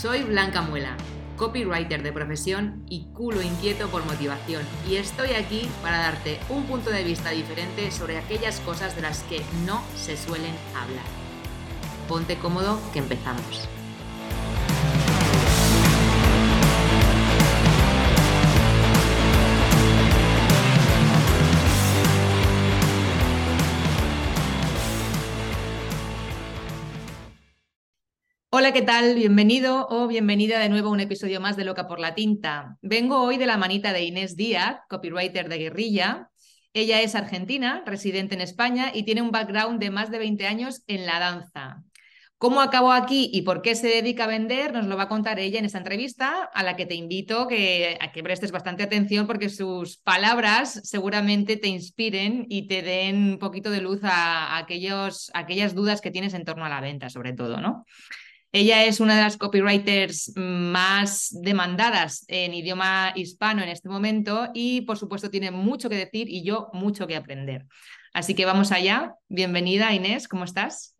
Soy Blanca Muela, copywriter de profesión y culo inquieto por motivación, y estoy aquí para darte un punto de vista diferente sobre aquellas cosas de las que no se suelen hablar. Ponte cómodo que empezamos. Hola, ¿qué tal? Bienvenido o bienvenida de nuevo a un episodio más de Loca por la Tinta. Vengo hoy de la manita de Inés Díaz, copywriter de Guerrilla. Ella es argentina, residente en España y tiene un background de más de 20 años en la danza. ¿Cómo acabó aquí y por qué se dedica a vender? Nos lo va a contar ella en esta entrevista, a la que te invito que, a que prestes bastante atención porque sus palabras seguramente te inspiren y te den un poquito de luz a, aquellos, a aquellas dudas que tienes en torno a la venta, sobre todo, ¿no? Ella es una de las copywriters más demandadas en idioma hispano en este momento y por supuesto tiene mucho que decir y yo mucho que aprender. Así que vamos allá. Bienvenida Inés, ¿cómo estás?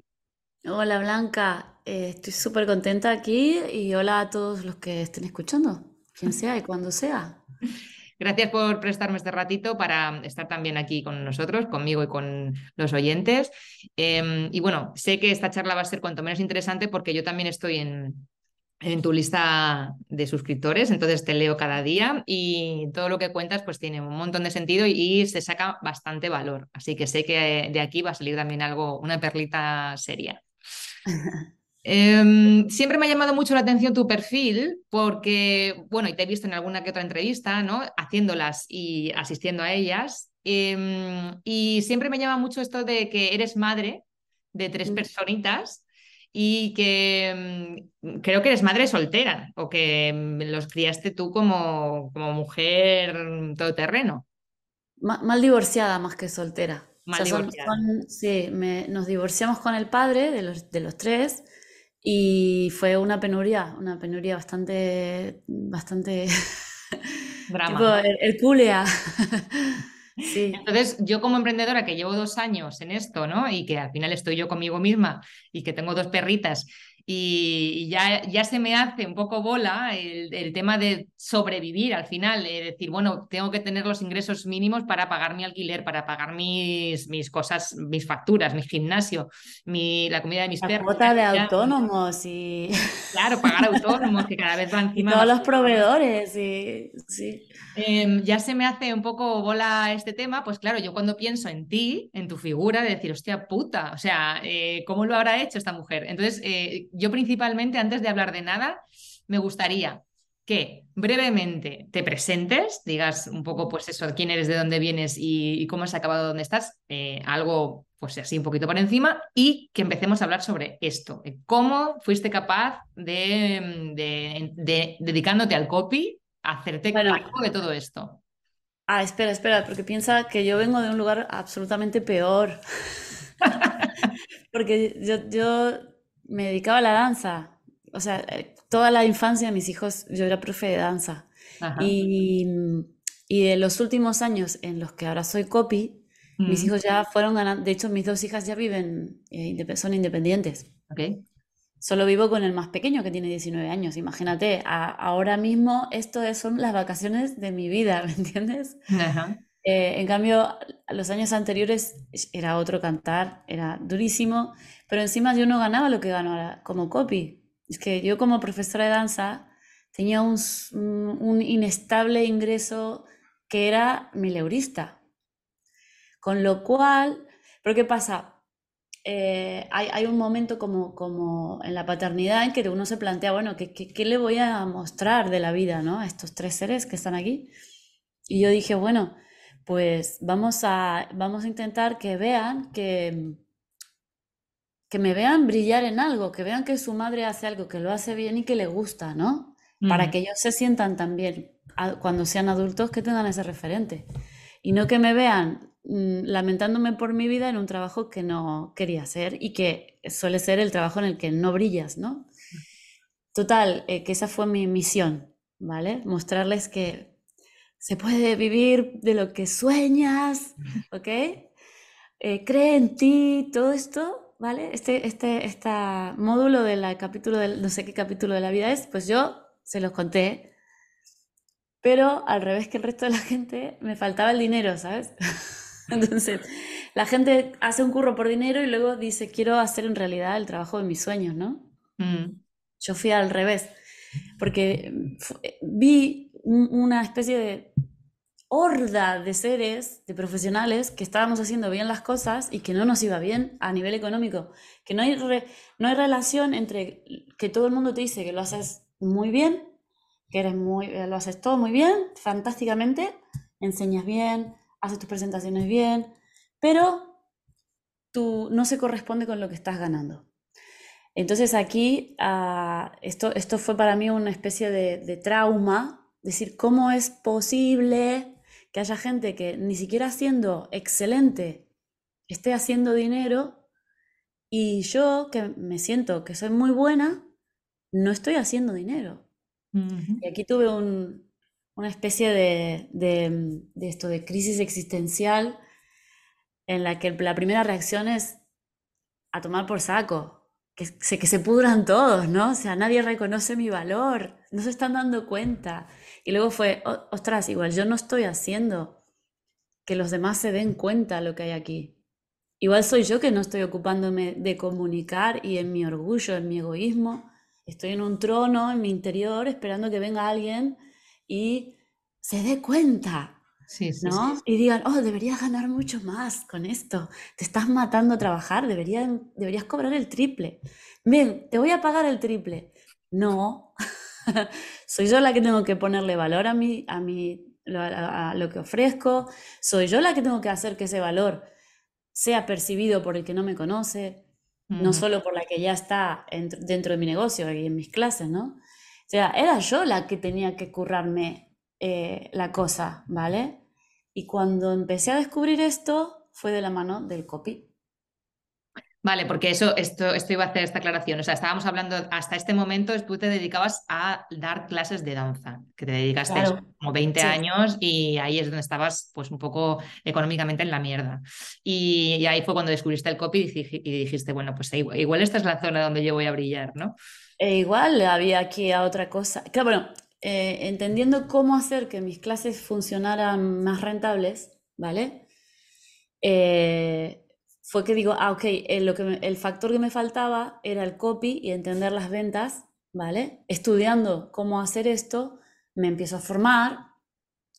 Hola Blanca, eh, estoy súper contenta aquí y hola a todos los que estén escuchando, quien sea y cuando sea. Gracias por prestarme este ratito para estar también aquí con nosotros, conmigo y con los oyentes. Em, y bueno, sé que esta charla va a ser cuanto menos interesante porque yo también estoy en, en tu lista de suscriptores, entonces te leo cada día y todo lo que cuentas pues tiene un montón de sentido y, se saca bastante valor. Así que sé que de aquí va a salir también algo, una perlita seria. Em, siempre me ha llamado mucho la atención tu perfil porque, bueno, y te he visto en alguna que otra entrevista, ¿no? Haciéndolas y asistiendo a ellas. Em, y siempre me llama mucho esto de que eres madre de tres mm. personitas y que mm, creo que eres madre soltera o que mm, los criaste tú como, como mujer todoterreno. Mal, divorciada más que soltera. Mal sí, nos divorciamos con el padre de los, de los tres y fue una penuria, una penuria bastante, bastante... Drama. culea. Sí. Entonces, yo como emprendedora que llevo dos años en esto, ¿no? Y que al final estoy yo conmigo misma y que tengo dos perritas y ya, ya se me hace un poco bola el, tema de sobrevivir al final, es decir, bueno, tengo que tener los ingresos mínimos para pagar mi alquiler, para pagar mis, mis cosas, mis facturas, mi gimnasio, mi, la comida de mis la perros. Cuota de autónomos y... Claro, pagar autónomos que cada vez van encima. todos los proveedores, y, sí. Em, ya se me hace un poco bola este tema, pues claro, yo cuando pienso en ti, en tu figura, de decir, hostia puta, o sea, eh, ¿cómo lo habrá hecho esta mujer? Entonces, eh, yo principalmente, antes de hablar de nada, me gustaría que brevemente te presentes, digas un poco, pues eso, quién eres, de dónde vienes y, cómo has acabado donde estás, eh, algo, pues así un poquito por encima, y que empecemos a hablar sobre esto, cómo fuiste capaz de, de, dedicándote al copy, hacerte cargo de todo esto. Ah, espera, espera, porque piensa que yo vengo de un lugar absolutamente peor. porque yo, yo me dedicaba a la danza. O sea, eh, toda la infancia de mis hijos, yo era profe de danza. Y, y de los últimos años en los que ahora soy copy, mis hijos ya fueron ganando. De hecho, mis dos hijas ya viven, eh, son independientes. Okay. Solo vivo con el más pequeño que tiene 19 años. Imagínate, ahora mismo esto son las vacaciones de mi vida, ¿me entiendes? Eh, en cambio, los años anteriores era otro cantar, era durísimo. Pero encima yo no ganaba lo que gano ahora como copy. Es que yo como profesora de danza tenía un, un inestable ingreso que era mileurista. Con lo cual, ¿pero qué pasa? Eh, hay, hay, un momento como, como en la paternidad en que uno se plantea, bueno, ¿qué, ¿qué, qué, le voy a mostrar de la vida ¿no? a estos tres seres que están aquí? Y yo dije, bueno, pues vamos a, vamos a intentar que vean que, que me vean brillar en algo, que vean que su madre hace algo, que lo hace bien y que le gusta, ¿no? Para mm. que ellos se sientan también, cuando sean adultos, que tengan ese referente. Y no que me vean mm, lamentándome por mi vida en un trabajo que no quería hacer y que suele ser el trabajo en el que no brillas, ¿no? Total, eh, que esa fue mi misión, ¿vale? Mostrarles que se puede vivir de lo que sueñas, ¿ok? Eh, cree en ti, todo esto ¿vale? Este, este, este módulo del capítulo del, no sé qué capítulo de la vida es, pues yo se los conté, pero al revés que el resto de la gente, me faltaba el dinero, ¿sabes? Entonces, la gente hace un curro por dinero y luego dice, quiero hacer en realidad el trabajo de mis sueños, ¿no? Mm. Yo fui al revés, porque vi una especie de horda de seres, de profesionales, que estábamos haciendo bien las cosas y que no nos iba bien a nivel económico. Que no hay, no hay relación entre que todo el mundo te dice que lo haces muy bien, que eres muy, eh, lo haces todo muy bien, fantásticamente, enseñas bien, haces tus presentaciones bien, pero tú no se corresponde con lo que estás ganando. Entonces aquí ah, esto, esto fue para mí una especie de, de trauma, decir, ¿cómo es posible que haya gente que ni siquiera siendo excelente esté haciendo dinero y yo que me siento que soy muy buena, no estoy haciendo dinero. Y aquí tuve una especie de, de, esto, de crisis existencial en la que la primera reacción es a tomar por saco, que se, que se pudran todos, ¿no? O sea, nadie reconoce mi valor, no se están dando cuenta. Y luego fue, ostras, igual yo no estoy haciendo que los demás se den cuenta de lo que hay aquí. Igual soy yo que no estoy ocupándome de comunicar y en mi orgullo, en mi egoísmo, estoy en un trono en mi interior esperando que venga alguien y se dé cuenta. Sí, ¿no? Y digan, oh, deberías ganar mucho más con esto. Te estás matando a trabajar, deberías, deberías cobrar el triple. Bien, te voy a pagar el triple. No, soy yo la que tengo que ponerle valor a, mí, a, mí, a, lo que ofrezco, soy yo la que tengo que hacer que ese valor sea percibido por el que no me conoce, no solo por la que ya está dentro de mi negocio y en mis clases, ¿no? O sea, era yo la que tenía que currarme eh, la cosa, ¿vale? Y cuando empecé a descubrir esto, fue de la mano del copy. Vale, porque eso, esto, esto iba a hacer esta aclaración. O sea, estábamos hablando hasta este momento, tú te dedicabas a dar clases de danza, que te dedicaste como 20 años y ahí es donde estabas pues un poco económicamente en la mierda. Y, ahí fue cuando descubriste el copy y, dijiste, bueno, pues igual, esta es la zona donde yo voy a brillar, ¿no? E igual había aquí a otra cosa. Claro, bueno, eh, entendiendo cómo hacer que mis clases funcionaran más rentables, ¿vale? Eh, fue que digo, ah, ok, el, eh, lo que el factor que me faltaba era el copy y entender las ventas, ¿vale? Estudiando cómo hacer esto, me empiezo a formar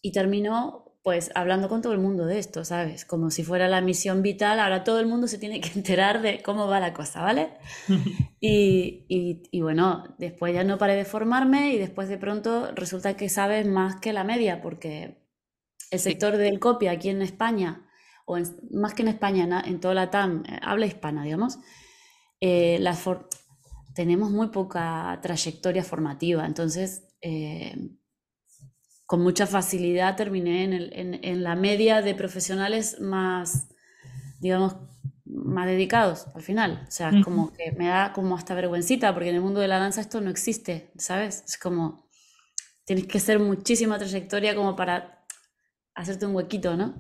y termino pues hablando con todo el mundo de esto, ¿sabes? Como si fuera la misión vital, ahora todo el mundo se tiene que enterar de cómo va la cosa, ¿vale? y, y, y, bueno, después ya no paré de formarme y después de pronto resulta que sabes más que la media, porque el sector del copy aquí en España o más que en España, en toda la TAM, eh, habla hispana, digamos, eh, tenemos muy poca trayectoria formativa. Entonces, eh, con mucha facilidad terminé en, la media de profesionales más, digamos, más dedicados al final. O sea, como que me da como hasta vergüencita, porque en el mundo de la danza esto no existe, ¿sabes? Es como, tienes que ser muchísima trayectoria como para hacerte un huequito, ¿no?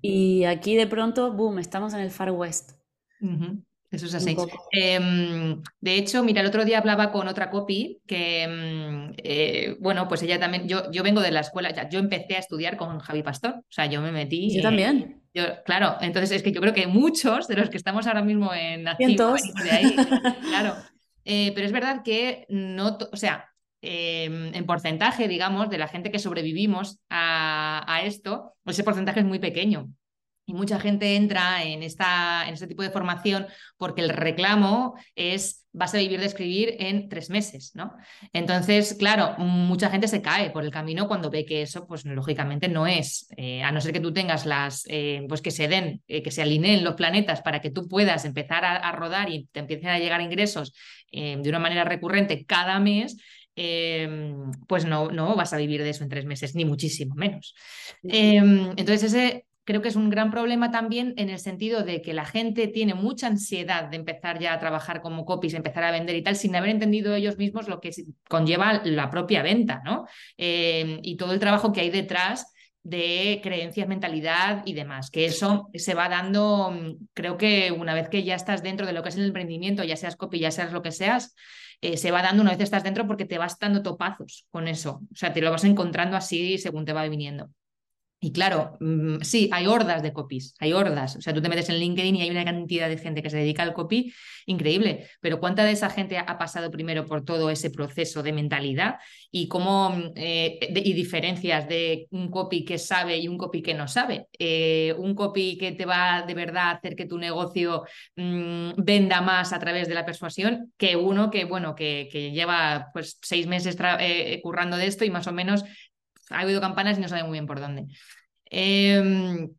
Y aquí de pronto, boom, estamos en el Far West. Eso es así. Em, de hecho, mira, el otro día hablaba con otra copy que, em, eh, bueno, pues ella también, yo, yo vengo de la escuela, ya, yo empecé a estudiar con Javi Pastor, o sea, yo me metí. Yo también. Yo, claro, entonces es que yo creo que muchos de los que estamos ahora mismo en activo, de ahí, claro. Eh, pero es verdad que no, o sea, Em, en porcentaje, digamos, de la gente que sobrevivimos a, esto, ese porcentaje es muy pequeño. Y mucha gente entra en, esta, en este tipo de formación porque el reclamo es vas a vivir de escribir en tres meses, ¿no? Entonces, claro, mucha gente se cae por el camino cuando ve que eso, pues lógicamente no es, eh, a no ser que tú tengas las, eh, pues que se den, eh, que se alineen los planetas para que tú puedas empezar a, rodar y te empiecen a llegar ingresos de una manera recurrente cada mes, pues no, no vas a vivir de eso en tres meses, ni muchísimo menos. entonces, ese creo que es un gran problema también en el sentido de que la gente tiene mucha ansiedad de empezar ya a trabajar como copies, empezar a vender y tal, sin haber entendido ellos mismos lo que conlleva la propia venta, ¿no? Eh, y todo el trabajo que hay detrás de creencias, mentalidad y demás, que eso se va dando, creo que una vez que ya estás dentro de lo que es el emprendimiento, ya seas copy, ya seas lo que seas, eh, se va dando una vez estás dentro porque te vas dando topazos con eso, o sea, te lo vas encontrando así según te va viniendo. Y claro, mm, sí, hay hordas de copies, hay hordas. O sea, tú te metes en LinkedIn y hay una cantidad de gente que se dedica al copy increíble. Pero ¿cuánta de esa gente ha pasado primero por todo ese proceso de mentalidad y cómo mm, eh, y diferencias de un copy que sabe y un copy que no sabe? Eh, un copy que te va de verdad a hacer que tu negocio mm, venda más a través de la persuasión que uno que, bueno, que, lleva pues seis meses eh, currando de esto y más o menos ha oído campanas y no sabe muy bien por dónde. Em,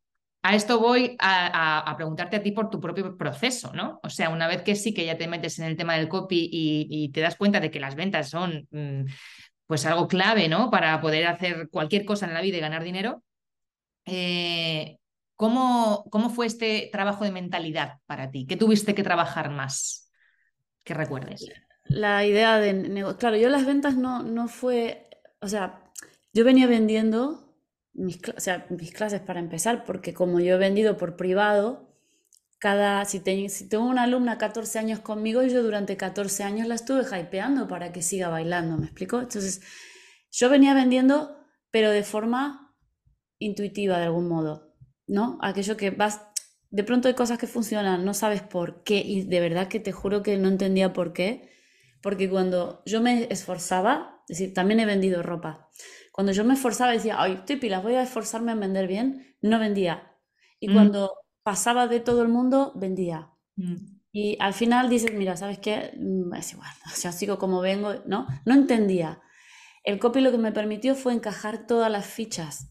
a esto voy a, preguntarte a ti por tu propio proceso, ¿no? O sea, una vez que sí que ya te metes en el tema del copy y, te das cuenta de que las ventas son mm, pues algo clave, ¿no? Para poder hacer cualquier cosa en la vida y ganar dinero. Eh, ¿cómo, ¿Cómo fue este trabajo de mentalidad para ti? ¿Qué tuviste que trabajar más? Que recuerdes. La idea de... Claro, yo las ventas no, no fue... O sea, yo venía vendiendo mis, clases para empezar, porque como yo he vendido por privado, cada, si, si tengo una alumna 14 años conmigo, yo durante 14 años la estuve hypeando para que siga bailando, ¿me explico? Entonces, yo venía vendiendo, pero de forma intuitiva de algún modo, ¿no? Aquello que vas, de pronto hay cosas que funcionan, no sabes por qué, y de verdad que te juro que no entendía por qué, porque cuando yo me esforzaba, es decir, también he vendido ropa, cuando yo me esforzaba decía, ay, estoy pilas, voy a esforzarme en vender bien, no vendía. Y mm. cuando pasaba de todo el mundo, vendía. Mm. Y al final dices, mira, ¿sabes qué? Mm, es igual, o sea, sigo como vengo, ¿no? No entendía. El copy lo que me permitió fue encajar todas las fichas.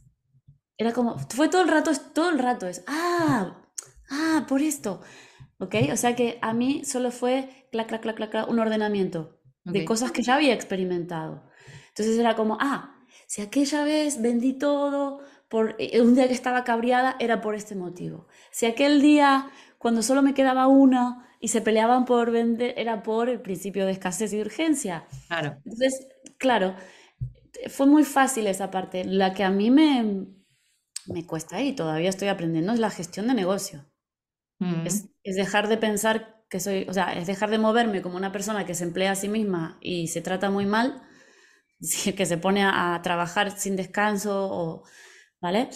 Era como, fue todo el rato, todo el rato es, ah, ah, por esto. ¿Ok? O sea que a mí solo fue, clac, clac, clac, clac, un ordenamiento de cosas que ya había experimentado. Entonces era como, ah, si aquella vez vendí todo por eh, un día que estaba cabreada, era por este motivo. Si aquel día, cuando solo me quedaba una y se peleaban por vender, era por el principio de escasez y urgencia. Claro. Entonces, claro, fue muy fácil esa parte. La que a mí me, me cuesta y todavía estoy aprendiendo es la gestión de negocio. Mm. Es, es, dejar de pensar que soy, o sea, es dejar de moverme como una persona que se emplea a sí misma y se trata muy mal que se pone a, trabajar sin descanso, o, ¿vale?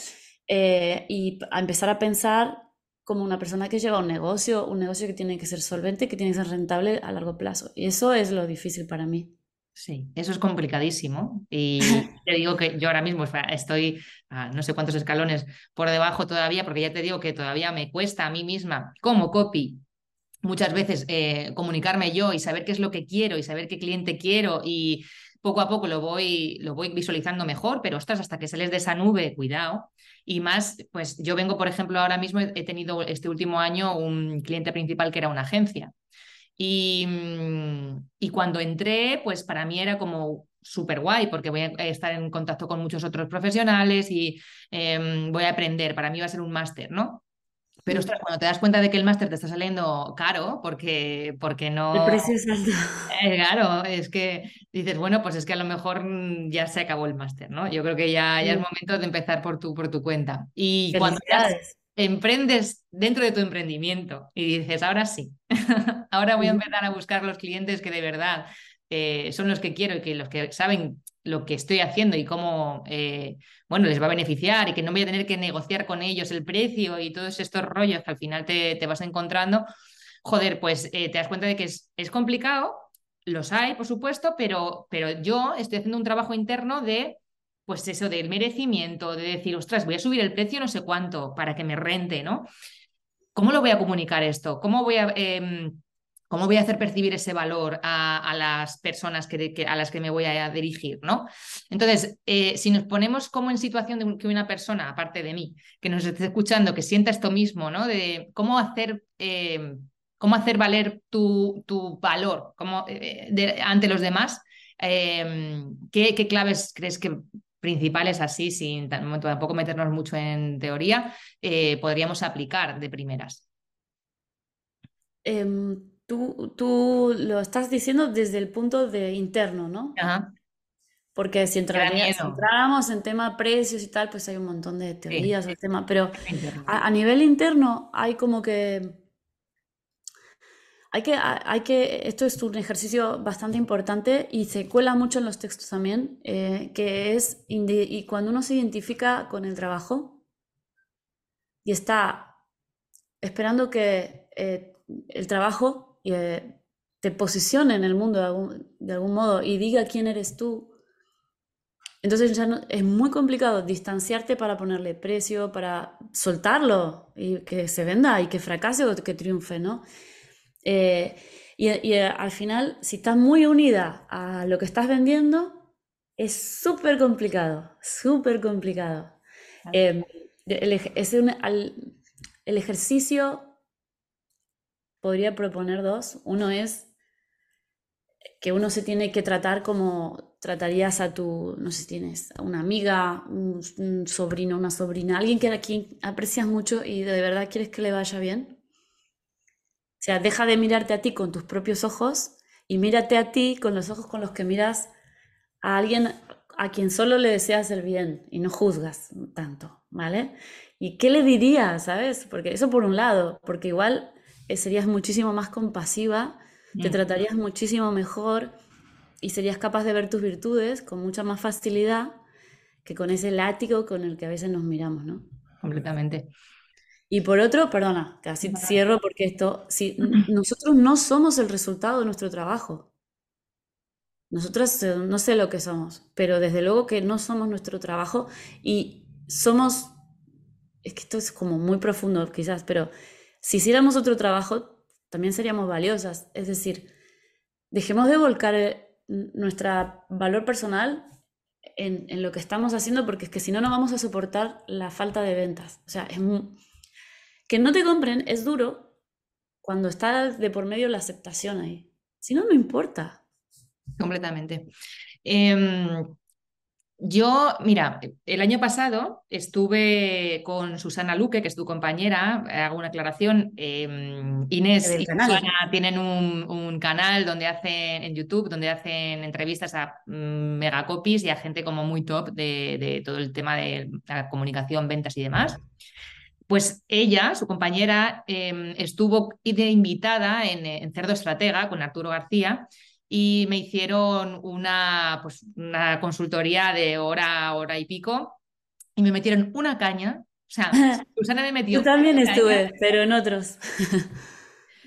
Eh, y a empezar a pensar como una persona que lleva un negocio, un negocio que tiene que ser solvente, que tiene que ser rentable a largo plazo. Y eso es lo difícil para mí. Sí, eso es complicadísimo. Y te digo que yo ahora mismo estoy a no sé cuántos escalones por debajo todavía, porque ya te digo que todavía me cuesta a mí misma como copy muchas veces eh, comunicarme yo y saber qué es lo que quiero y saber qué cliente quiero y poco a poco lo voy, lo voy visualizando mejor, pero ostras, hasta que sales de esa nube, cuidado. Y más, pues yo vengo, por ejemplo, ahora mismo he tenido este último año un cliente principal que era una agencia. Y, y cuando entré, pues para mí era como súper guay porque voy a estar en contacto con muchos otros profesionales y em, voy a aprender. Para mí va a ser un máster, ¿no? Pero ostras, cuando te das cuenta de que el máster te está saliendo caro, porque, porque no. El precio es alto. Eh, claro, es que dices, bueno, pues es que a lo mejor mm, ya se acabó el máster, ¿no? Yo creo que ya, ya es momento de empezar por tu, por tu cuenta. Y cuando emprendes dentro de tu emprendimiento y dices, ahora sí, ahora voy a empezar a buscar los clientes que de verdad eh, son los que quiero y que los que saben lo que estoy haciendo y cómo eh, bueno, les va a beneficiar y que no voy a tener que negociar con ellos el precio y todos estos rollos que al final te, te vas encontrando, joder, pues eh, te das cuenta de que es, complicado, los hay, por supuesto, pero, pero yo estoy haciendo un trabajo interno de, pues eso, del merecimiento, de decir, ostras, voy a subir el precio no sé cuánto para que me rente, ¿no? ¿Cómo lo voy a comunicar esto? ¿Cómo voy a... Em, ¿Cómo voy a hacer percibir ese valor a, las personas a las que me voy a dirigir? ¿no? Entonces, eh, si nos ponemos como en situación de que una persona, aparte de mí, que nos esté escuchando, que sienta esto mismo, ¿no? Cómo hacer, eh, cómo hacer valer tu, tu valor eh, ante los demás, ¿qué, ¿qué, claves crees que principales así, sin tampoco meternos mucho en teoría, podríamos aplicar de primeras? Em, Tú, lo estás diciendo desde el punto de interno, ¿no? Porque si, entramos en tema precios y tal, pues hay un montón de teorías del tema, pero a, nivel interno hay como que... Hay que, hay que, esto es un ejercicio bastante importante y se cuela mucho en los textos también, eh, que es y cuando uno se identifica con el trabajo y está esperando que eh, el trabajo eh, te posicione en el mundo de algún, modo y diga quién eres tú, entonces ya no, es muy complicado distanciarte para ponerle precio, para soltarlo y que se venda y que fracase o que triunfe, ¿no? Eh, y, eh, al final, si estás muy unida a lo que estás vendiendo, es súper complicado, súper complicado. el, el ejercicio podría proponer dos. Uno es que uno se tiene que tratar como tratarías a tu, no sé si tienes una amiga, un, sobrino, una sobrina, alguien que a quien aprecias mucho y de verdad quieres que le vaya bien. O sea, deja de mirarte a ti con tus propios ojos y mírate a ti con los ojos con los que miras a alguien a quien solo le deseas el bien y no juzgas tanto, ¿vale? ¿Y qué le dirías, sabes? Porque eso por un lado, porque igual serías muchísimo más compasiva, te mm. tratarías muchísimo mejor y serías capaz de ver tus virtudes con mucha más facilidad que con ese látigo con el que a veces nos miramos, ¿no? Completamente. Y por otro, perdona, casi cierro porque esto, si nosotros no somos el resultado de nuestro trabajo. Nosotros eh, no sé lo que somos, pero desde luego que no somos nuestro trabajo y somos, es que esto es como muy profundo quizás, pero si hiciéramos otro trabajo, también seríamos valiosas. Es decir, dejemos de volcar eh, nuestro valor personal en, lo que estamos haciendo, porque es que si no, no vamos a soportar la falta de ventas. O sea, que no te compren es duro cuando está de por medio la aceptación ahí. Si no, no importa. Completamente. Em, yo, mira, el año pasado estuve con Susana Luque, que es tu compañera, hago una aclaración. Em, Inés y Susana tienen un, canal donde hacen en YouTube, donde hacen entrevistas a mm, megacopies y a gente como muy top de, todo el tema de la comunicación, ventas y demás. Pues ella, su compañera, em, estuvo de invitada en, en Cerdo Estratega con Arturo García y me hicieron una, pues, una consultoría de hora, hora y pico y me metieron una caña. O sea, Susana me metió. Yo también estuve, pero en otros.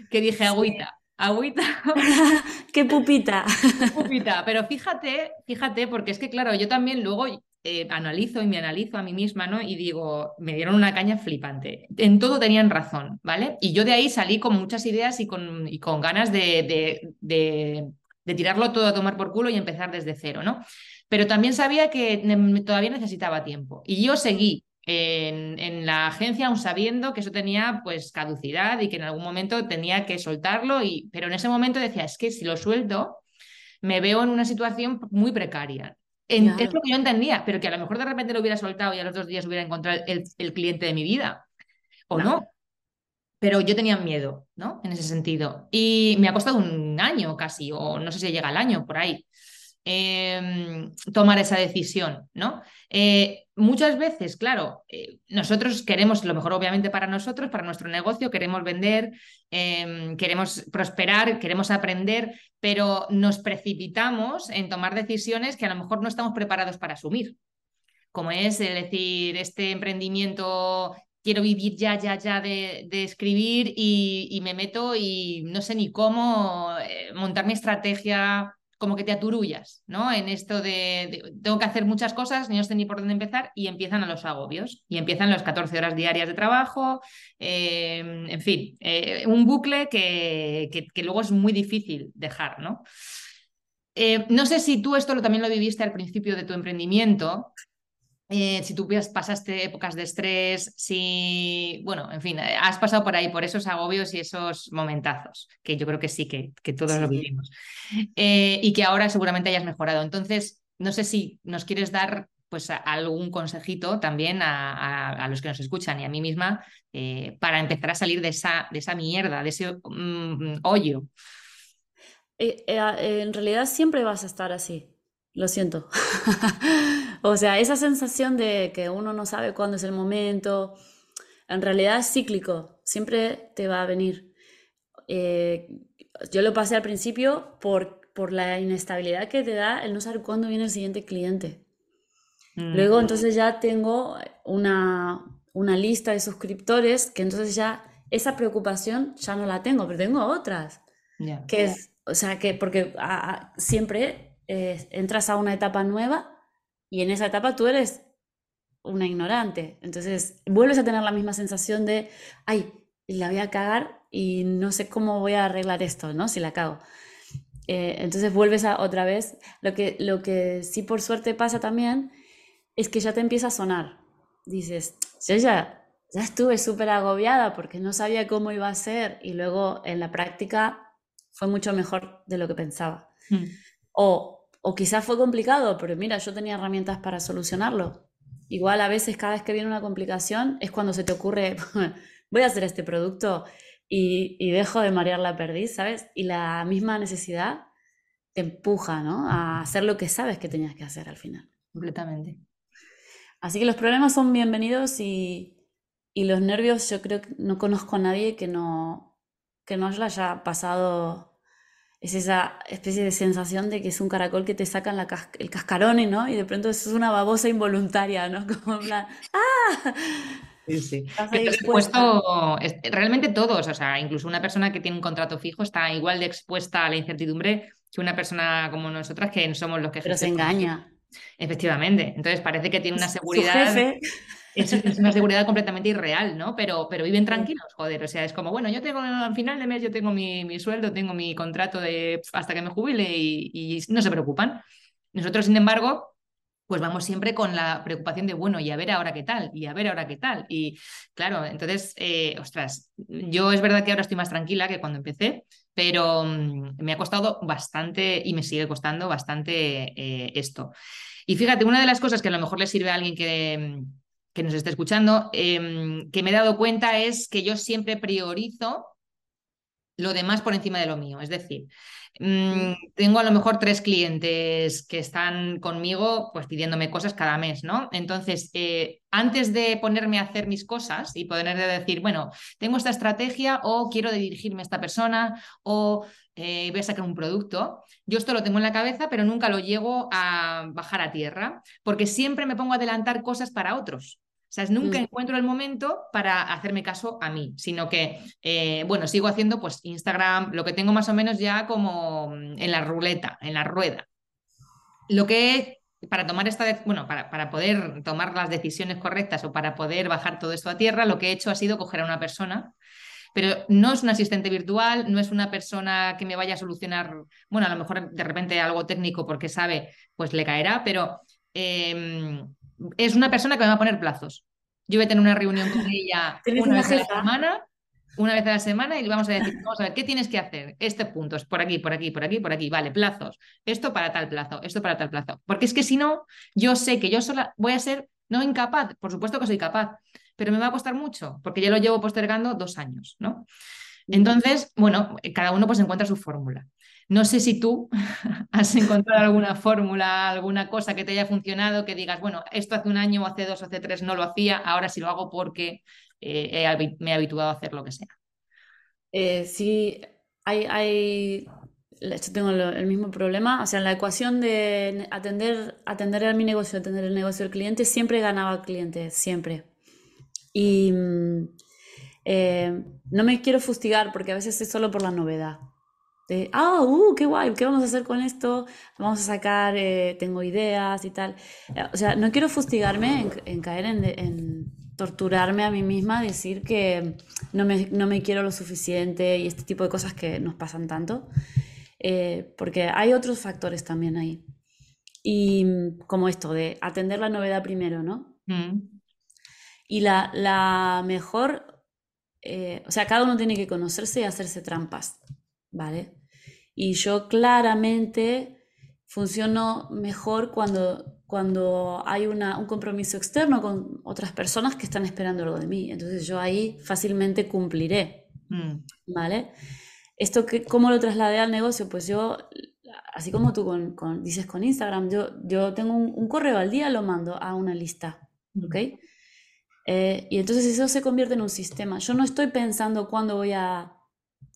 Que dije, agüita, agüita. Qué pupita. pupita. Pero fíjate, fíjate, porque es que, claro, yo también luego eh, analizo y me analizo a mí misma, ¿no? Y digo, me dieron una caña flipante. En todo tenían razón, ¿vale? Y yo de ahí salí con muchas ideas y con, y con ganas de, de de tirarlo todo a tomar por culo y empezar desde cero, ¿no? Pero también sabía que todavía necesitaba tiempo. Y yo seguí en, la agencia aún sabiendo que eso tenía pues caducidad y que en algún momento tenía que soltarlo, y, pero en ese momento decía, es que si lo suelto, me veo en una situación muy precaria. Es lo que yo entendía, pero que a lo mejor de repente lo hubiera soltado y a los dos días hubiera encontrado el, cliente de mi vida. O no pero yo tenía miedo, ¿no? En ese sentido. Y me ha costado un año casi, o no sé si llega el año por ahí, em, tomar esa decisión, ¿no? Eh, muchas veces, claro, eh, nosotros queremos lo mejor obviamente para nosotros, para nuestro negocio, queremos vender, em, queremos prosperar, queremos aprender, pero nos precipitamos en tomar decisiones que a lo mejor no estamos preparados para asumir como es decir, este emprendimiento quiero vivir ya, ya, ya de, escribir y, me meto y no sé ni cómo eh, montar mi estrategia, como que te aturullas, ¿no? En esto de, tengo que hacer muchas cosas, no sé ni por dónde empezar, y empiezan a los agobios, y empiezan las 14 horas diarias de trabajo, em, en fin, eh, un bucle que, que, luego es muy difícil dejar, ¿no? Eh, no sé si tú esto también lo viviste al principio de tu emprendimiento, eh, si tú pasaste épocas de estrés, si, bueno, en fin, eh, has pasado por ahí, por esos agobios y esos momentazos, que yo creo que sí, que, que todos lo vivimos, eh, y que ahora seguramente hayas mejorado. Entonces, no sé si nos quieres dar pues algún consejito también a, los que nos escuchan y a mí misma para empezar a salir de esa, de esa mierda, de ese mm, hoyo. en realidad siempre vas a estar así, lo siento. o sea, esa sensación de que uno no sabe cuándo es el momento, en realidad es cíclico, siempre te va a venir. Eh, yo lo pasé al principio por, por la inestabilidad que te da el no saber cuándo viene el siguiente cliente. Mm. Luego entonces ya tengo una, una lista de suscriptores que entonces ya esa preocupación ya no la tengo, pero tengo otras. Que es, o sea, que porque siempre entras a una etapa nueva y en esa etapa tú eres una ignorante. Entonces vuelves a tener la misma sensación de, ay, la voy a cagar y no sé cómo voy a arreglar esto, ¿no? Si la cago. Eh, entonces vuelves a otra vez. Lo que, lo que sí por suerte pasa también es que ya te empieza a sonar. Dices, yo ya, ya estuve súper agobiada porque no sabía cómo iba a ser y luego en la práctica fue mucho mejor de lo que pensaba. Hmm. O o quizás fue complicado, pero mira, yo tenía herramientas para solucionarlo. Igual a veces cada vez que viene una complicación es cuando se te ocurre, voy a hacer este producto y, dejo de marear la perdiz, ¿sabes? Y la misma necesidad te empuja, ¿no? A hacer lo que sabes que tenías que hacer al final. Completamente. Así que los problemas son bienvenidos y, y los nervios yo creo que no conozco a nadie que no, que no haya pasado es esa especie de sensación de que es un caracol que te sacan la el cascarón, ¿no? Y de pronto es una babosa involuntaria, ¿no? Como en plan, ¡ah! Sí, sí. Expuesto, realmente todos, o sea, incluso una persona que tiene un contrato fijo está igual de expuesta a la incertidumbre que una persona como nosotras que somos los que... Pero se engaña. Efectivamente. Entonces parece que tiene una seguridad es, una seguridad completamente irreal, ¿no? Pero, pero viven tranquilos, joder. O sea, es como, bueno, yo tengo al final de mes, yo tengo mi, sueldo, tengo mi contrato de hasta que me jubile y, no se preocupan. Nosotros, sin embargo, pues vamos siempre con la preocupación de, bueno, y a ver ahora qué tal, y a ver ahora qué tal. Y claro, entonces, eh, ostras, yo es verdad que ahora estoy más tranquila que cuando empecé, pero mm, me ha costado bastante y me sigue costando bastante eh, esto. Y fíjate, una de las cosas que a lo mejor le sirve a alguien que, que nos esté escuchando, em, que me he dado cuenta es que yo siempre priorizo lo demás por encima de lo mío. Es decir, mm, tengo a lo mejor tres clientes que están conmigo pues pidiéndome cosas cada mes, ¿no? Entonces, eh, antes de ponerme a hacer mis cosas y poder decir, bueno, tengo esta estrategia o quiero dirigirme a esta persona o eh, voy a sacar un producto, yo esto lo tengo en la cabeza, pero nunca lo llego a bajar a tierra, porque siempre me pongo a adelantar cosas para otros. Sea, nunca mm. encuentro el momento para hacerme caso a mí, sino que, eh, bueno, sigo haciendo pues Instagram, lo que tengo más o menos ya como mm, en la ruleta, en la rueda. Lo que para tomar esta, bueno, para, para, poder tomar las decisiones correctas o para poder bajar todo esto a tierra, lo que he hecho ha sido coger a una persona, pero no es un asistente virtual, no es una persona que me vaya a solucionar, bueno, a lo mejor de repente algo técnico porque sabe, pues le caerá, pero em, es una persona que me va a poner plazos. Yo voy a tener una reunión con ella una vez a la semana, una vez a la semana y le vamos a decir, vamos a ver, ¿qué tienes que hacer? Este punto es por aquí, por aquí, por aquí, por aquí, vale, plazos. Esto para tal plazo, esto para tal plazo. Porque es que si no, yo sé que yo sola voy a ser, no incapaz, por supuesto que soy capaz, pero me va a costar mucho, porque ya lo llevo postergando dos años, ¿no? Entonces, bueno, cada uno pues encuentra su fórmula. No sé si tú has encontrado alguna fórmula, alguna cosa que te haya funcionado, que digas, bueno, esto hace un año, hace dos, hace tres no lo hacía, ahora sí lo hago porque eh, me he habituado a hacer lo que sea. Eh, sí, hay, hay, yo tengo el mismo problema, o sea, en la ecuación de atender, atender a mi negocio, atender el negocio del cliente, siempre ganaba cliente, siempre. Y mm, eh, no me quiero fustigar porque a veces es solo por la novedad. De, ah, uh, qué guay, ¿qué vamos a hacer con esto? Vamos a sacar, eh, tengo ideas y tal. Eh, o sea, no quiero fustigarme en, caer en, torturarme a mí misma, decir que no me, no me, quiero lo suficiente y este tipo de cosas que nos pasan tanto, eh, porque hay otros factores también ahí. Y como esto, de atender la novedad primero, ¿no? Mm. Y la, la mejor, o sea, cada uno tiene que conocerse y hacerse trampas. ¿Vale? Y yo claramente funciono mejor cuando, cuando hay una, un compromiso externo con otras personas que están esperando algo de mí. Entonces yo ahí fácilmente cumpliré, mm. ¿vale? Esto, que, ¿cómo lo trasladé al negocio? Pues yo, así como tú con, dices con Instagram, yo, yo tengo un, correo al día, lo mando a una lista, mm. ¿ok? Eh, y entonces eso se convierte en un sistema. Yo no estoy pensando cuándo voy a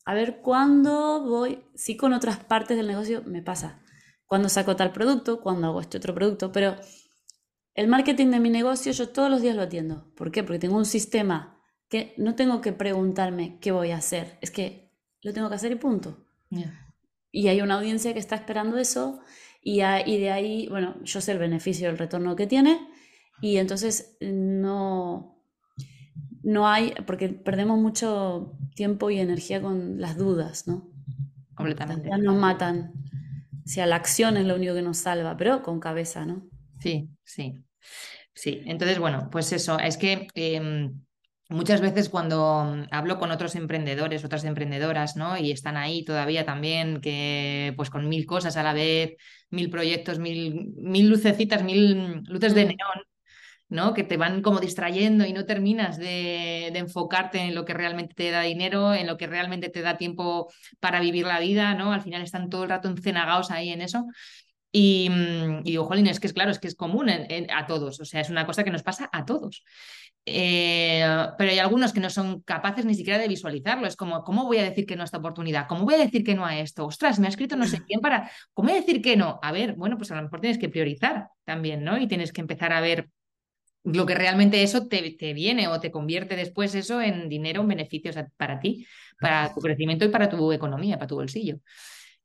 a ver cuándo voy, sí con otras partes del negocio me pasa, cuando saco tal producto, cuando hago este otro producto, pero el marketing de mi negocio yo todos los días lo atiendo. ¿Por qué? Porque tengo un sistema que no tengo que preguntarme qué voy a hacer, es que lo tengo que hacer y punto. Y hay una audiencia que está esperando eso y, y de ahí, bueno, yo sé el beneficio, el retorno que tiene y entonces no, no hay, porque perdemos mucho tiempo y energía con las dudas, ¿no? Completamente. Ya nos matan. O sea, la acción es lo único que nos salva, pero con cabeza, ¿no? Sí, sí. Sí, entonces, bueno, pues eso, es que em, muchas veces cuando hablo con otros emprendedores, otras emprendedoras, ¿no? Y están ahí todavía también, que pues con mil cosas a la vez, mil proyectos, mil, mil lucecitas, mil luces de mm. neón, ¿no? Que te van como distrayendo y no terminas de, enfocarte en lo que realmente te da dinero, en lo que realmente te da tiempo para vivir la vida, ¿no? Al final están todo el rato encenagados ahí en eso. Y, mm, y digo, jolín, es que es claro, es que es común a todos, o sea, es una cosa que nos pasa a todos. Eh, pero hay algunos que no son capaces ni siquiera de visualizarlo. Es como, ¿cómo voy a decir que no a esta oportunidad? ¿Cómo voy a decir que no a esto? Ostras, me ha escrito no sé quién para. ¿Cómo voy a decir que no? A ver, bueno, pues a lo mejor tienes que priorizar también, ¿no? Y tienes que empezar a ver lo que realmente eso te, te, viene o te convierte después eso en dinero, en beneficios para ti, para tu crecimiento y para tu economía, para tu bolsillo.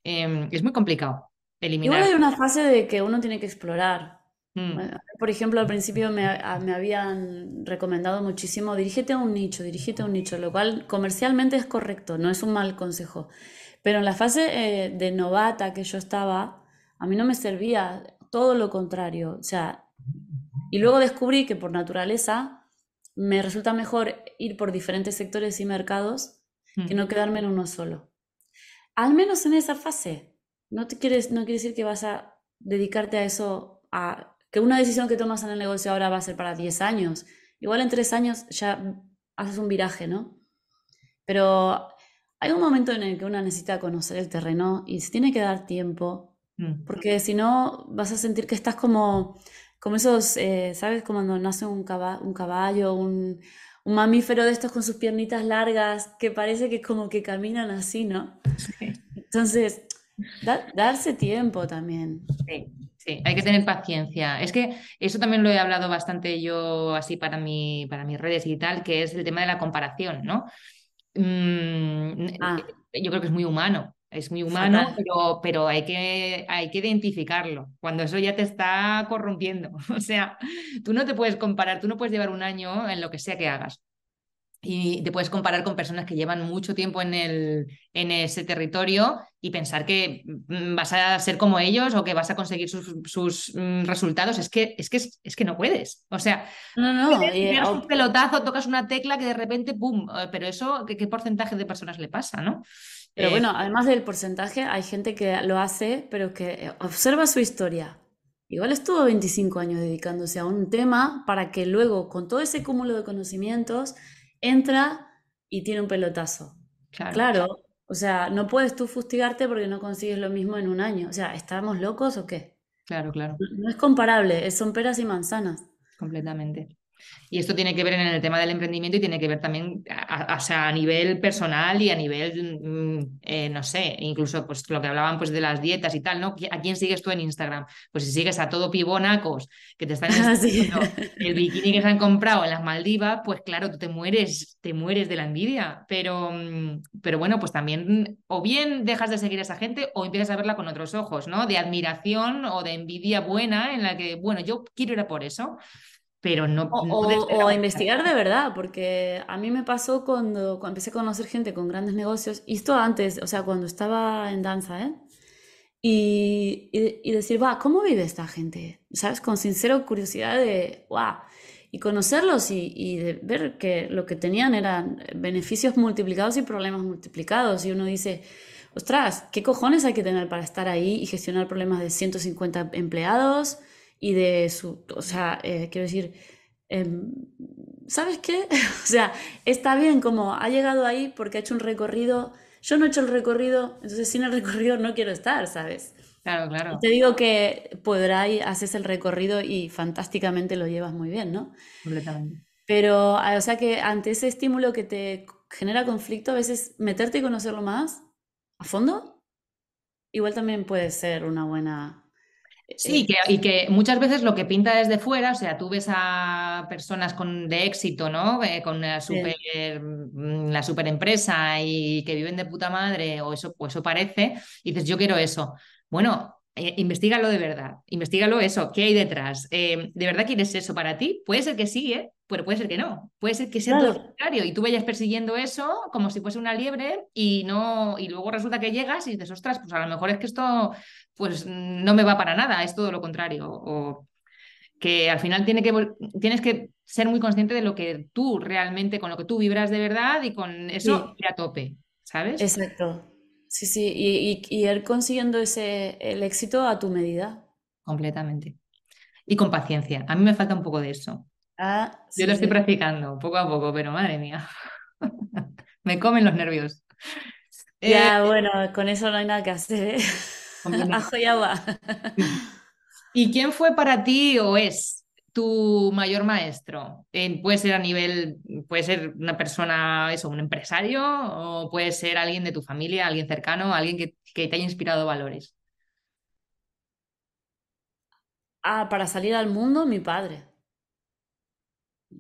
Em, es muy complicado eliminar. Igual hay una fase de que uno tiene que explorar. Mm. Por ejemplo, al principio me, me, habían recomendado muchísimo, dirígete a un nicho, dirígete a un nicho, lo cual comercialmente es correcto, no es un mal consejo. Pero en la fase eh, de novata que yo estaba, a mí no me servía todo lo contrario. O sea, y luego descubrí que por naturaleza me resulta mejor ir por diferentes sectores y mercados que no quedarme en uno solo. Al menos en esa fase. No, te quieres, no quiere decir que vas a dedicarte a eso, a que una decisión que tomas en el negocio ahora va a ser para 10 años. Igual en 3 años ya haces un viraje, ¿no? Pero hay un momento en el que uno necesita conocer el terreno y se tiene que dar tiempo, mm. porque si no vas a sentir que estás como como esos, eh, ¿sabes? Como cuando nace un, un caballo, un, mamífero de estos con sus piernitas largas, que parece que como que caminan así, ¿no? Entonces, darse tiempo también. Sí, sí, hay que tener paciencia. Es que eso también lo he hablado bastante yo así para, mi, para mis redes y tal, que es el tema de la comparación, ¿no? Mm, ah. Yo creo que es muy humano. Es muy humano, pero, pero hay, que, hay que identificarlo cuando eso ya te está corrompiendo. O sea, tú no te puedes comparar, tú no puedes llevar un año en lo que sea que hagas. Y te puedes comparar con personas que llevan mucho tiempo en, el, en ese territorio y pensar que mm, vas a ser como ellos o que vas a conseguir sus, sus mm, resultados. Es que, es, que, es, que no puedes. O sea, no, no, un pelotazo, tocas una tecla que de repente, ¡pum! Eh, pero eso, ¿qué, ¿qué porcentaje de personas le pasa? ¿no? Pero bueno, eh, además del porcentaje, hay gente que lo hace, pero que observa su historia. Igual estuvo 25 años dedicándose a un tema para que luego, con todo ese cúmulo de conocimientos, entra y tiene un pelotazo. Claro. O sea, no puedes tú fustigarte porque no consigues lo mismo en un año. O sea, ¿estamos locos o qué? Claro, claro. No, es comparable, son peras y manzanas. Completamente. Y esto tiene que ver en el tema del emprendimiento y tiene que ver también a, a nivel personal y a nivel, mm, eh, no sé, incluso pues lo que hablaban pues de las dietas y tal, ¿no? ¿A quién sigues tú en Instagram? Pues si sigues a todo pibonacos que te están ah, el bikini que se han comprado en las Maldivas, pues claro, tú te mueres, te mueres de la envidia. Pero, mm, pero bueno, pues también o bien dejas de seguir a esa gente o empiezas a verla con otros ojos, ¿no? De admiración o de envidia buena en la que, bueno, yo quiero ir a por eso pero no... O, investigar de verdad, porque a mí me pasó cuando, cuando, empecé a conocer gente con grandes negocios, y esto antes, o sea, cuando estaba en danza, ¿eh? Y, y, decir, va, ¿cómo vive esta gente? ¿Sabes? Con sincera curiosidad de, wow, y conocerlos y, y de ver que lo que tenían eran beneficios multiplicados y problemas multiplicados, y uno dice, ostras, ¿qué cojones hay que tener para estar ahí y gestionar problemas de 150 empleados? Y de su, o sea, eh, quiero decir, em, ¿sabes qué? o sea, está bien como ha llegado ahí porque ha hecho un recorrido, yo no he hecho el recorrido, entonces sin el recorrido no quiero estar, ¿sabes? Claro, claro. Te digo que podrá y haces el recorrido y fantásticamente lo llevas muy bien, ¿no? Completamente. Pero, o sea que ante ese estímulo que te genera conflicto, a veces meterte y conocerlo más a fondo, igual también puede ser una buena Sí, que, y que muchas veces lo que pinta desde fuera, o sea, tú ves a personas con, de éxito, ¿no? Eh, con la super, mm, la super empresa y que viven de puta madre, o eso, pues eso parece, y dices, yo quiero eso. Bueno, eh, investigalo de verdad, investigalo eso, ¿qué hay detrás? Eh, ¿De verdad quieres eso para ti? Puede ser que sí, ¿eh? pero puede ser que no, puede ser que sea todo lo contrario y tú vayas persiguiendo eso como si fuese una liebre y no y luego resulta que llegas y dices, ostras, pues a lo mejor es que esto pues no me va para nada, es todo lo contrario o que al final tiene que, tienes que ser muy consciente de lo que tú realmente, con lo que tú vibras de verdad y con eso ir a tope, ¿sabes? Exacto. Sí, sí, y, y, ir consiguiendo ese, el éxito a tu medida. Completamente. Y con paciencia. A mí me falta un poco de eso. Ah, Yo lo estoy practicando poco a poco, pero madre mía, me comen los nervios. Ya, eh, bueno, con eso no hay nada que hacer. ¿eh? Ajo y agua. ¿Y quién fue para ti o es tu mayor maestro? puede ser a nivel, puede ser una persona, eso, un empresario, o puede ser alguien de tu familia, alguien cercano, alguien que, que te haya inspirado valores. Ah, para salir al mundo, mi padre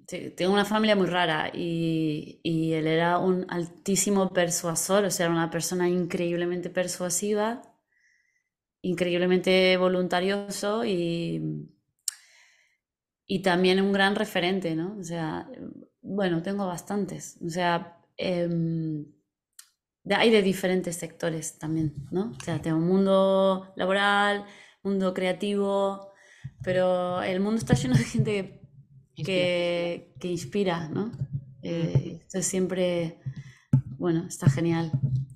tengo una familia muy rara y, él era un altísimo persuasor, o sea, era una persona increíblemente persuasiva, increíblemente voluntarioso y, y también un gran referente, ¿no? O sea, bueno, tengo bastantes, o sea, em, hay de diferentes sectores también, ¿no? O sea, tengo un mundo laboral, mundo creativo, pero el mundo está lleno de gente que, que inspira, ¿no? Eh, esto siempre, bueno, está genial.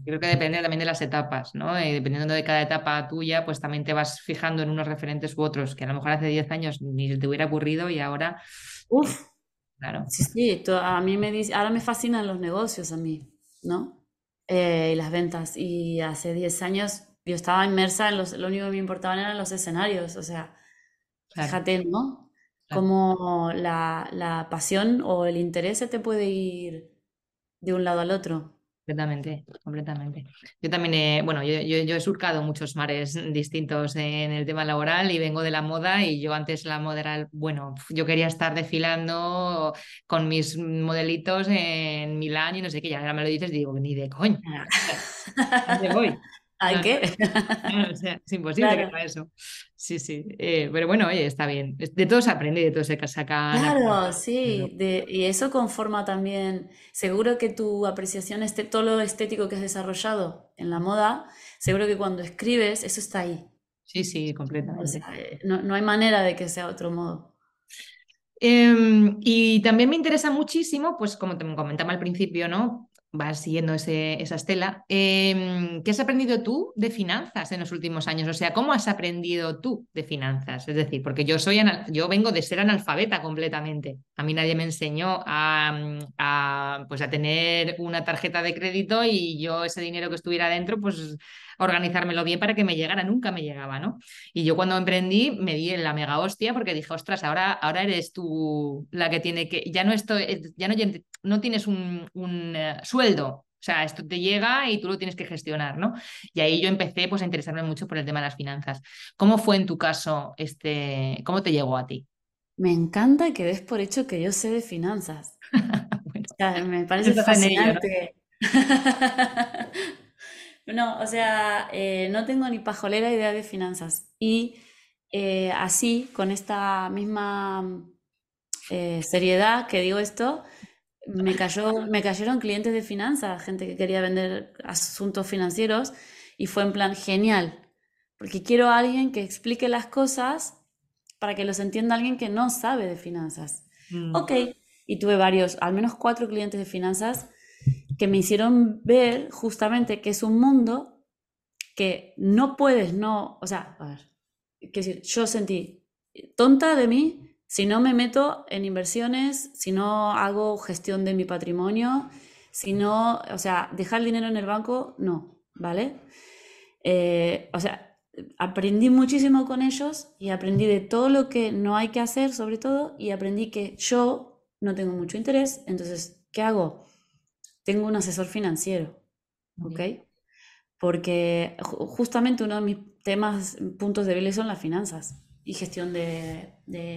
Creo que depende también de las etapas, ¿no? Y dependiendo de cada etapa tuya, pues también te vas fijando en unos referentes u otros, que a lo mejor hace 10 años ni te hubiera ocurrido y ahora... Uf, claro. Sí, sí, a mí me dice, ahora me fascinan los negocios a mí, ¿no? Eh, y las ventas. Y hace 10 años yo estaba inmersa en los, lo único que me importaban eran los escenarios, o sea, fíjate, ¿no? Como la, la, pasión o el interés se te puede ir de un lado al otro. Completamente, completamente. Yo también, he, bueno, yo, yo, he surcado muchos mares distintos en el tema laboral y vengo de la moda y yo antes la moda era, bueno, yo quería estar desfilando con mis modelitos en Milán y no sé qué, ya ahora me lo dices, digo, ni de coña, ¿dónde voy? ¿Hay qué? es imposible que haga eso. Sí, sí. Eh, pero bueno, oye, está bien. De todo se aprende y de todo se saca. Claro, sí. y eso conforma también. Seguro que tu apreciación, este, todo lo estético que has desarrollado en la moda, seguro que cuando escribes, eso está ahí. Sí, sí, completamente. Eh, no, hay manera de que sea otro modo. Em, y también me interesa muchísimo, pues como te comentaba al principio, ¿no? Vas siguiendo esa estela. Em, ¿Qué has aprendido tú de finanzas en los últimos años? O sea, ¿cómo has aprendido tú de finanzas? Es decir, porque yo soy yo vengo de ser analfabeta completamente. A mí nadie me enseñó a, pues a tener una tarjeta de crédito y yo ese dinero que estuviera dentro, pues organizármelo bien para que me llegara, nunca me llegaba, ¿no? Y yo cuando emprendí me di en la mega hostia porque dije, ostras, ahora, ahora eres tú la que tiene que, ya no estoy, ya no, no tienes un, un eh, sueldo, o sea, esto te llega y tú lo tienes que gestionar, ¿no? Y ahí yo empecé pues, a interesarme mucho por el tema de las finanzas. ¿Cómo fue en tu caso, este, cómo te llegó a ti? Me encanta que des por hecho que yo sé de finanzas. me parece fascinante. No, o sea, eh, no tengo ni pajolera idea de finanzas. Y eh, así, con esta misma eh, seriedad que digo esto, me cayó, me cayeron clientes de finanzas, gente que quería vender asuntos financieros, y fue en plan genial, porque quiero a alguien que explique las cosas para que los entienda alguien que no sabe de finanzas. Mm. Ok, y tuve varios, al menos cuatro clientes de finanzas que me hicieron ver justamente que es un mundo que no puedes, no, o sea, a ver, que decir, yo sentí tonta de mí si no me meto en inversiones, si no hago gestión de mi patrimonio, si no, o sea, dejar dinero en el banco, no, ¿vale? Eh, o sea, aprendí muchísimo con ellos y aprendí de todo lo que no hay que hacer, sobre todo, y aprendí que yo no tengo mucho interés, entonces, ¿qué hago? Tengo un asesor financiero, ¿ok? Porque justamente uno de mis temas, puntos débiles son las finanzas y gestión de,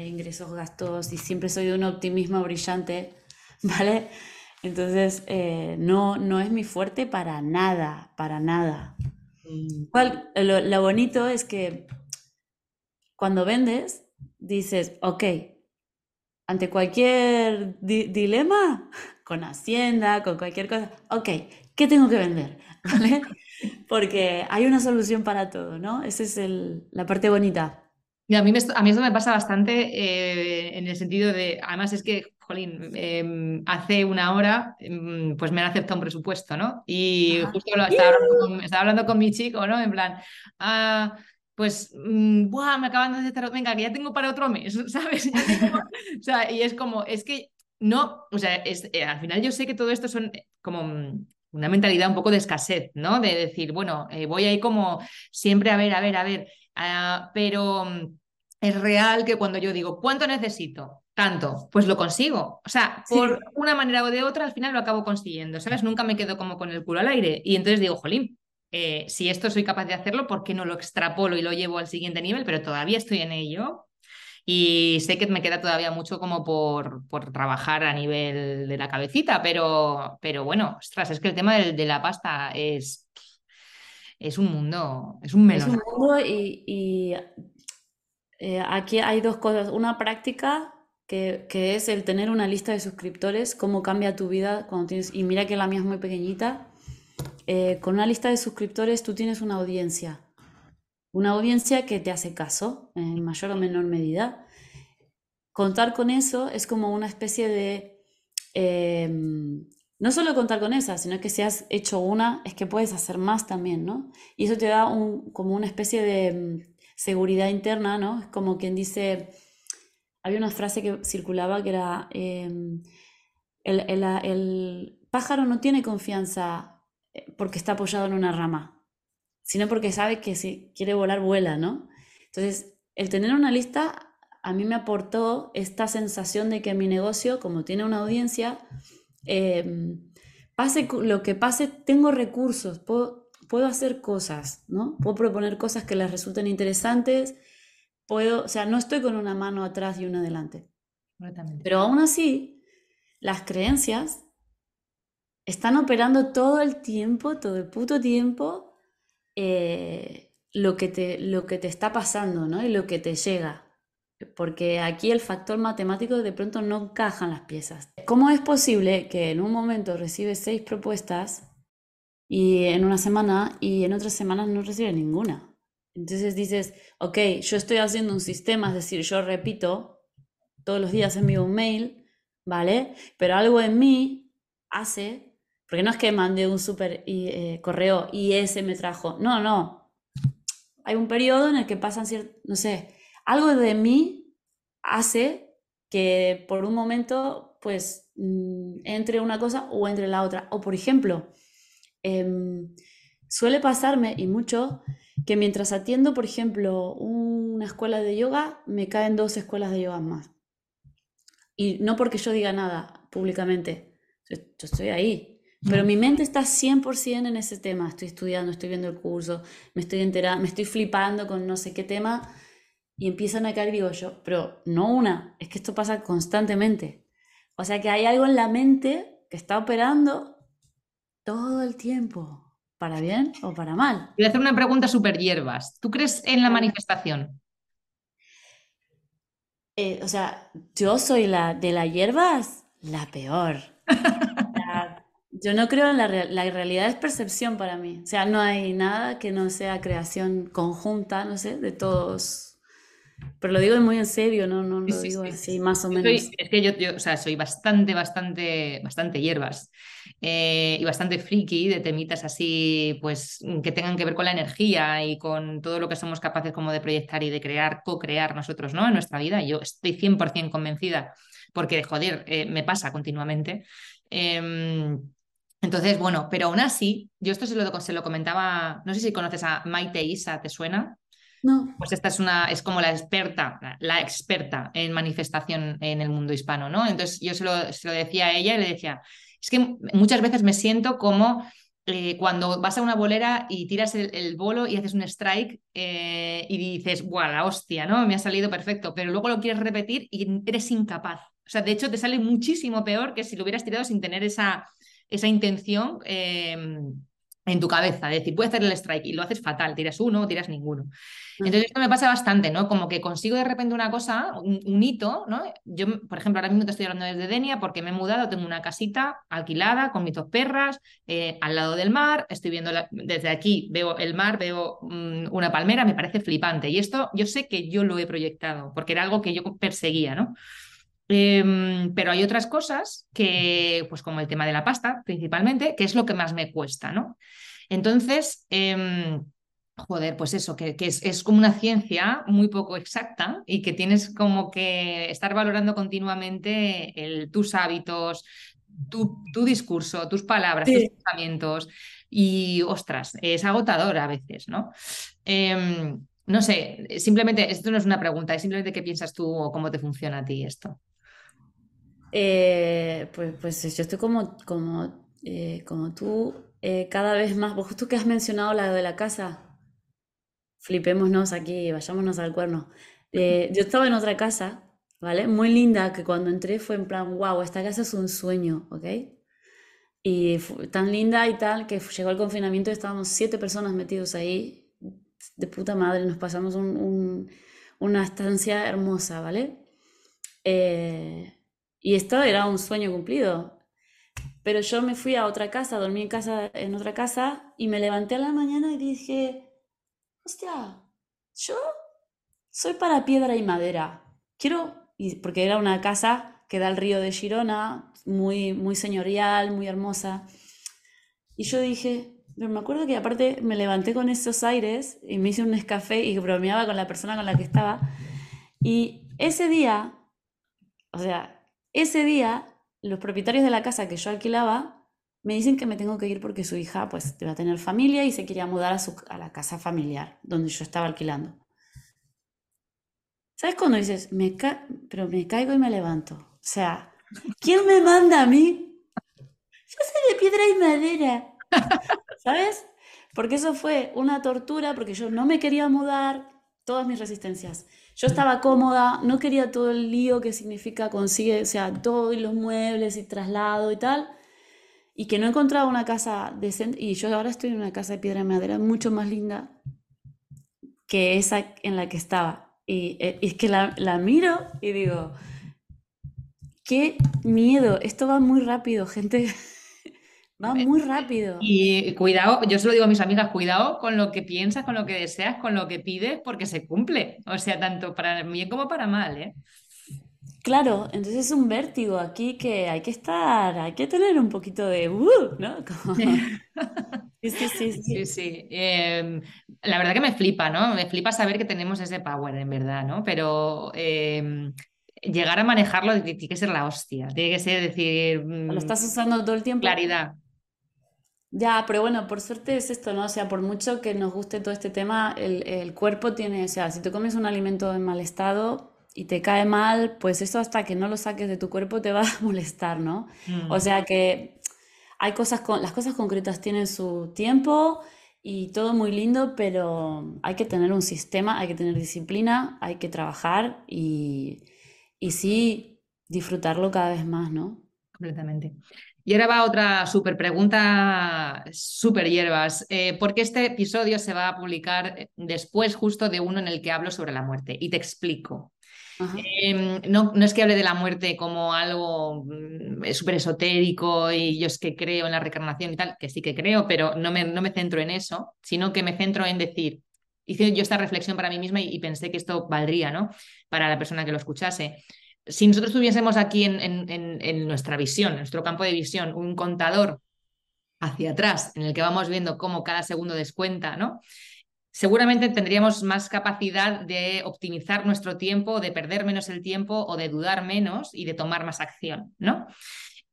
ingresos, gastos, y siempre soy de un optimismo brillante, ¿vale? Entonces, eh, no, no es mi fuerte para nada, para nada. Mm. lo, bonito es que cuando vendes, dices, ok, ante cualquier dilema, con Hacienda, con cualquier cosa, ok, ¿qué tengo que vender? Porque hay una solución para todo, ¿no? Esa es la parte bonita. Y a, mí a mí esto me pasa bastante eh, en el sentido de, además es que, jolín, em, hace una hora em, pues me han aceptado un presupuesto, ¿no? Y justo lo estaba hablando, con, mi chico, ¿no? En plan, ah, pues, mm, ¡buah! Me acaban de aceptar, venga, que ya tengo para otro mes, ¿sabes? o sea, y es como, es que no, o sea, es, eh, al final yo sé que todo esto son eh, como mm, una mentalidad un poco de escasez, ¿no? De decir, bueno, eh, voy ahí como siempre a ver, a ver, a ver, ah, pero mm, es real que cuando yo digo, ¿cuánto necesito? Tanto, pues lo consigo. O sea, por una manera o de otra, al final lo acabo consiguiendo, ¿sabes? Nunca me quedo como con el culo al aire. Y entonces digo, jolín, si esto soy capaz de hacerlo, ¿por qué no lo extrapolo y lo llevo al siguiente nivel? Pero todavía estoy en ello y sé que me queda todavía mucho como por, por trabajar a nivel de la cabecita, pero, pero bueno, ostras, es que el tema de, la pasta es, es un mundo, es un melón. Es un mundo y, eh, aquí hay dos cosas. Una práctica que, que, es el tener una lista de suscriptores, cómo cambia tu vida cuando tienes, y mira que la mía es muy pequeñita, eh, con una lista de suscriptores tú tienes una audiencia una audiencia que te hace caso en mayor o menor medida. Contar con eso es como una especie de... Em, no solo contar con esa, sino que si has hecho una, es que puedes hacer más también, ¿no? Y eso te da un, como una especie de em, seguridad interna, ¿no? Es como quien dice, había una frase que circulaba que era, em, el, el pájaro no tiene confianza eh, porque está apoyado en una rama, sino porque sabe que si quiere volar, vuela, ¿no? Entonces, el tener una lista a mí me aportó esta sensación de que mi negocio, como tiene una audiencia, em, pase lo que pase, tengo recursos, puedo, puedo hacer cosas, ¿no? Puedo proponer cosas que les resulten interesantes, puedo, o sea, no estoy con una mano atrás y una adelante. Pero aún así, las creencias están operando todo el tiempo, todo el puto tiempo, eh, lo, que te, lo que te está pasando, ¿no? Y lo que te llega. Porque aquí el factor matemático de pronto no encajan las piezas. ¿Cómo es posible que en un momento recibes seis propuestas y en una semana y en otras semanas no recibes ninguna? Entonces dices, ok, yo estoy haciendo un sistema, es decir, yo repito, todos los días envío un mail, ¿vale? Pero algo en mí hace Porque no es que mandé un super eh, correo y ese me trajo. No, no. Hay un periodo en el que pasan ciertos, no sé, algo de mí hace que por un momento, pues, mm, entre una cosa o entre la otra. O por ejemplo, em, suele pasarme y mucho que mientras atiendo, por ejemplo, una escuela de yoga, me caen dos escuelas de yoga más. Y no porque yo diga nada públicamente, yo, estoy ahí. Pero mi mente está 100% en ese tema. Estoy estudiando, estoy viendo el curso, me estoy enterando, me estoy flipando con no sé qué tema y empiezan a caer digo yo, pero no una, es que esto pasa constantemente. O sea que hay algo en la mente que está operando todo el tiempo. ¿Para bien o para mal? Voy a hacer una pregunta súper hierbas. ¿Tú crees en la manifestación? Eh, o sea, yo soy la de las hierbas, la peor. yo no creo en la, la realidad, es percepción para mí. O sea, no hay nada que no sea creación conjunta, no sé, de todos pero lo digo muy en serio, no, no lo digo así, más o menos. es que yo, o sea, soy bastante, bastante, bastante hierbas eh, y bastante friki de temitas así, pues que tengan que ver con la energía y con todo lo que somos capaces como de proyectar y de crear, co-crear nosotros, ¿no? En nuestra vida. Yo estoy 100% convencida porque, joder, eh, me pasa continuamente. Em, entonces, bueno, pero aún así, yo esto se lo, se lo comentaba, no sé si conoces a Maite Isa, ¿te suena? No. Pues esta es una, es como la experta, la experta en manifestación en el mundo hispano, ¿no? Entonces yo se lo, decía a ella y le decía, es que muchas veces me siento como eh, cuando vas a una bolera y tiras el, bolo y haces un strike eh, y dices, ¡guau, la hostia, ¿no? Me ha salido perfecto, pero luego lo quieres repetir y eres incapaz. O sea, de hecho te sale muchísimo peor que si lo hubieras tirado sin tener esa, esa intención. Em, en tu cabeza, de decir, puedes hacer el strike y lo haces fatal, tiras uno o tiras ninguno. Entonces esto me pasa bastante, ¿no? Como que consigo de repente una cosa, un, hito, ¿no? Yo, por ejemplo, ahora mismo te estoy hablando desde Denia porque me he mudado, tengo una casita alquilada con mis dos perras eh, al lado del mar, estoy viendo desde aquí, veo el mar, veo mm, una palmera, me parece flipante. Y esto yo sé que yo lo he proyectado porque era algo que yo perseguía, ¿no? Em, pero hay otras cosas que, pues como el tema de la pasta, principalmente, que es lo que más me cuesta, ¿no? Entonces, em, joder, pues eso, que, es, como una ciencia muy poco exacta y que tienes como que estar valorando continuamente tus hábitos, tu, discurso, tus palabras, tus pensamientos. Y, ostras, es agotador a veces, ¿no? Em, no sé, simplemente, esto no es una pregunta, es simplemente qué piensas tú o cómo te funciona a ti esto. Eh, pues, pues yo estoy como, como, eh, como tú, eh, cada vez más, vos justo que has mencionado la de la casa, flipémonos aquí, vayámonos al cuerno. yo estaba en otra casa, ¿vale? Muy linda, que cuando entré fue en plan, wow, esta casa es un sueño, ¿ok? Y fue tan linda y tal que llegó el confinamiento y estábamos siete personas metidos ahí, de puta madre, nos pasamos una estancia hermosa, ¿vale? Eh, y esto era un sueño cumplido. Pero yo me fui a otra casa, dormí en casa, en otra casa, y me levanté a la mañana y dije, hostia, yo soy para piedra y madera. Quiero, porque era una casa que da al río de Girona, muy, muy señorial, muy hermosa. Y yo dije, pero me acuerdo que aparte me levanté con esos aires y me hice un café y bromeaba con la persona con la que estaba. Y ese día, o sea, ese día, los propietarios de la casa que yo alquilaba me dicen que me tengo que ir porque su hija pues va a tener familia y se quería mudar a, su, a la casa familiar donde yo estaba alquilando. ¿Sabes cuando dices, pero me caigo y me levanto? O sea, ¿quién me manda a mí? Yo soy de piedra y madera. ¿Sabes? Porque eso fue una tortura, porque yo no me quería mudar, todas mis resistencias. Yo estaba cómoda, no quería todo el lío que significa consigue, o sea, todos los muebles y traslado y tal. Y que no encontraba una casa decente. Y yo ahora estoy en una casa de piedra y madera mucho más linda que esa en la que estaba. Y, eh, es que la, la miro y digo, qué miedo, esto va muy rápido, gente. Va muy rápido. Y cuidado, yo se lo digo a mis amigas, cuidado con lo que piensas, con lo que deseas, con lo que pides, porque se cumple. O sea, tanto para bien como para mal, ¿eh? Claro, entonces es un vértigo aquí que hay que estar, hay que tener un poquito de uh, ¿no? Sí, sí, sí. sí. sí, em, la verdad que me flipa, ¿no? Me flipa saber que tenemos ese power, en verdad, ¿no? Pero em, llegar a manejarlo tiene que ser la hostia. Tiene que ser decir. Lo estás usando todo el tiempo. Claridad. Ya, pero bueno, por suerte es esto, ¿no? O sea, por mucho que nos guste todo este tema, el, el cuerpo tiene, o sea, si tú comes un alimento en mal estado y te cae mal, pues eso hasta que no lo saques de tu cuerpo te va a molestar, ¿no? O mm. sea que hay cosas, con, las cosas concretas tienen su tiempo y todo muy lindo, pero hay que tener un sistema, hay que tener disciplina, hay que trabajar y, y sí disfrutarlo cada vez más, ¿no? Completamente. Y ahora va otra súper pregunta, súper hierbas. Eh, ¿Por qué este episodio se va a publicar eh, después justo de uno en el que hablo sobre la muerte? Y te explico. Em, no, no, es que hable de la muerte como algo mm, súper esotérico y yo es que creo en la reencarnación y tal, que sí que creo, pero no me, no me centro en eso, sino que me centro en decir, hice yo esta reflexión para mí misma y, y pensé que esto valdría, ¿no? Para la persona que lo escuchase si nosotros tuviésemos aquí en, nuestra visión, en nuestro campo de visión, un contador hacia atrás en el que vamos viendo cómo cada segundo descuenta, ¿no? Seguramente tendríamos más capacidad de optimizar nuestro tiempo, de perder menos el tiempo o de dudar menos y de tomar más acción, ¿no?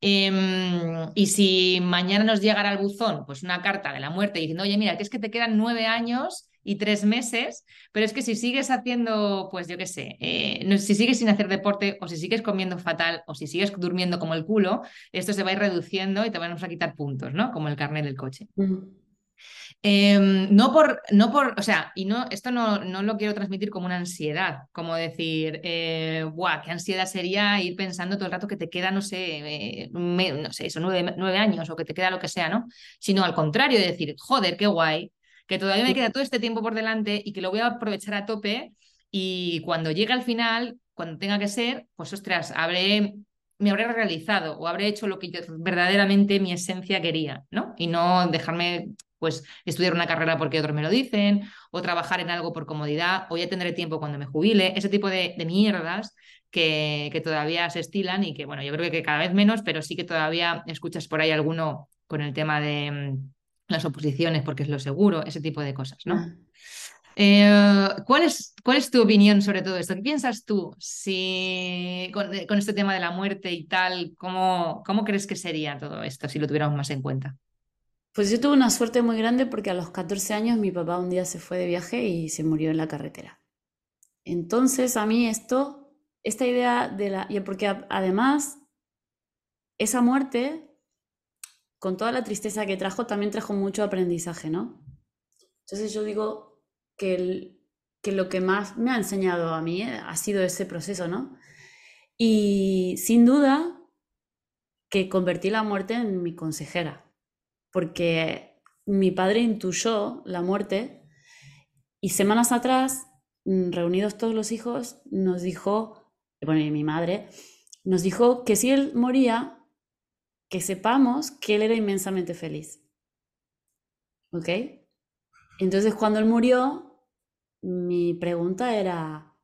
Em, y si mañana nos llegara al buzón, pues una carta de la muerte diciendo, oye, mira, que es que te quedan nueve años y tres meses, pero es que si sigues haciendo, pues yo qué sé, eh, si sigues sin hacer deporte o si sigues comiendo fatal o si sigues durmiendo como el culo, esto se va a ir reduciendo y te vamos a quitar puntos, ¿no? Como el carnet del coche. Em, no por, no por, o sea, y no, esto no, no lo quiero transmitir como una ansiedad, como decir, eh, qué ansiedad sería ir pensando todo el rato que te queda, no sé, eh, no sé, eso, nueve, nueve, años o que te queda lo que sea, ¿no? Sino al contrario, de decir, joder, qué guay, que todavía me queda todo este tiempo por delante y que lo voy a aprovechar a tope y cuando llegue al final, cuando tenga que ser, pues ostras, habré me habré realizado o habré hecho lo que yo, verdaderamente mi esencia quería, ¿no? Y no dejarme pues estudiar una carrera porque otros me lo dicen, o trabajar en algo por comodidad, o ya tendré tiempo cuando me jubile, ese tipo de, mierdas que, que, todavía se estilan y que, bueno, yo creo que cada vez menos, pero sí que todavía escuchas por ahí alguno con el tema de mm, las oposiciones porque es lo seguro, ese tipo de cosas, ¿no? Ah. Eh, ¿cuál, es, ¿Cuál es tu opinión sobre todo esto? ¿Qué piensas tú si con, con este tema de la muerte y tal, cómo, cómo crees que sería todo esto si lo tuviéramos más en cuenta? Pues yo tuve una suerte muy grande porque a los 14 años mi papá un día se fue de viaje y se murió en la carretera. Entonces a mí esto, esta idea de la... Porque además esa muerte, con toda la tristeza que trajo, también trajo mucho aprendizaje, ¿no? Entonces yo digo que, lo que más me ha enseñado a mí ha sido ese proceso, ¿no? Y sin duda que convertí la muerte en mi consejera porque mi padre intuyó la muerte y semanas atrás, mm, reunidos todos los hijos, nos dijo, bueno, y mi madre, nos dijo que si él moría, que sepamos que él era inmensamente feliz. ¿Ok? Entonces cuando él murió, mi pregunta era,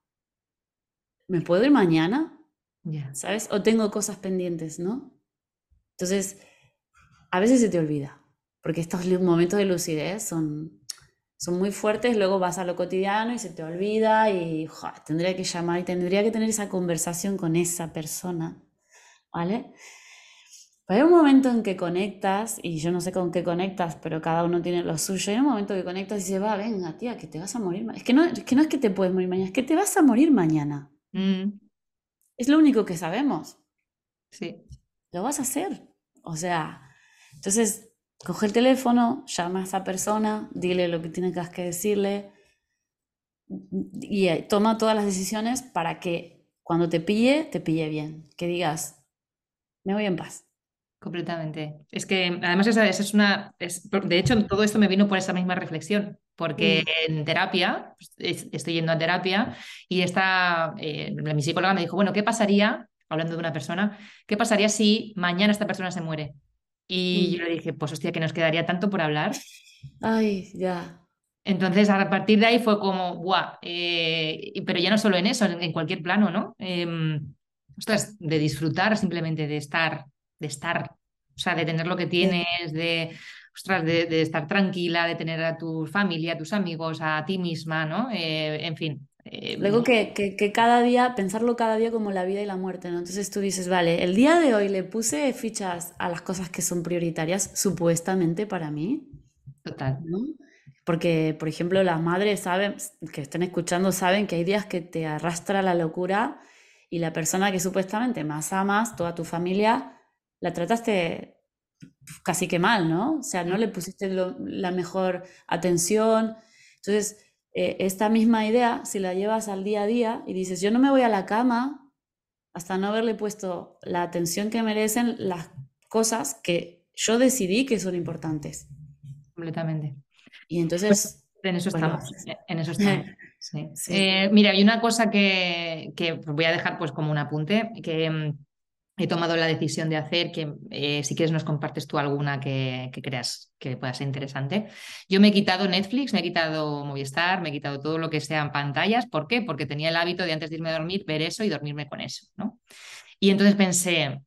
¿me puedo ir mañana? ¿Sabes? O tengo cosas pendientes, ¿no? Entonces, a veces se te olvida, porque estos momentos de lucidez son, son muy fuertes, luego vas a lo cotidiano y se te olvida y tendría que llamar y tendría que tener esa conversación con esa persona, ¿vale? Hay un momento en que conectas, y yo no sé con qué conectas, pero cada uno tiene lo suyo. Hay un momento que conectas y dices, va, venga, tía, que te vas a morir. Es que no es que, no es que te puedes morir mañana, es que te vas a morir mañana. Mm. Es lo único que sabemos. Sí. Lo vas a hacer. O sea, entonces, coge el teléfono, llama a esa persona, dile lo que tienes que decirle y eh, toma todas las decisiones para que cuando te pille, te pille bien. Que digas, me voy en paz. Completamente. Es que además esa, es una, de hecho todo esto me vino por esa misma reflexión, porque mm. en terapia, pues, estoy yendo a terapia y esta, eh, mi psicóloga me dijo, bueno, ¿qué pasaría, hablando de una persona, qué pasaría si mañana esta persona se muere? Y mm. yo le dije, pues hostia, que nos quedaría tanto por hablar. Ay, ya. Entonces, a partir de ahí fue como, guau, eh, pero ya no solo en eso, en, cualquier plano, ¿no? Em, de disfrutar simplemente de estar, de estar, o sea, de tener lo que tienes, de, ostras, de, estar tranquila, de tener a tu familia, a tus amigos, a ti misma, ¿no? Eh, en fin. Eh, Luego que, que, cada día, pensarlo cada día como la vida y la muerte, ¿no? Entonces tú dices, vale, el día de hoy le puse fichas a las cosas que son prioritarias, supuestamente para mí. Total. ¿no? Porque, por ejemplo, las madres saben, que estén escuchando, saben que hay días que te arrastra la locura y la persona que supuestamente más amas, toda tu familia, la trataste casi que mal, ¿no? O sea, no le pusiste la mejor atención. Entonces, eh, esta misma idea, si la llevas al día a día y dices, yo no me voy a la cama hasta no haberle puesto la atención que merecen las cosas que yo decidí que son importantes. Completamente. Y entonces... En eso estamos, en eso estamos. Eh, mira, hay una cosa que, voy a dejar pues como un apunte, que mm, he tomado la decisión de hacer, que eh, si quieres nos compartes tú alguna que, creas que pueda ser interesante. Yo me he quitado Netflix, me he quitado Movistar, me he quitado todo lo que sean pantallas. ¿Por qué? Porque tenía el hábito de antes de irme a dormir ver eso y dormirme con eso, ¿no? Y entonces pensé,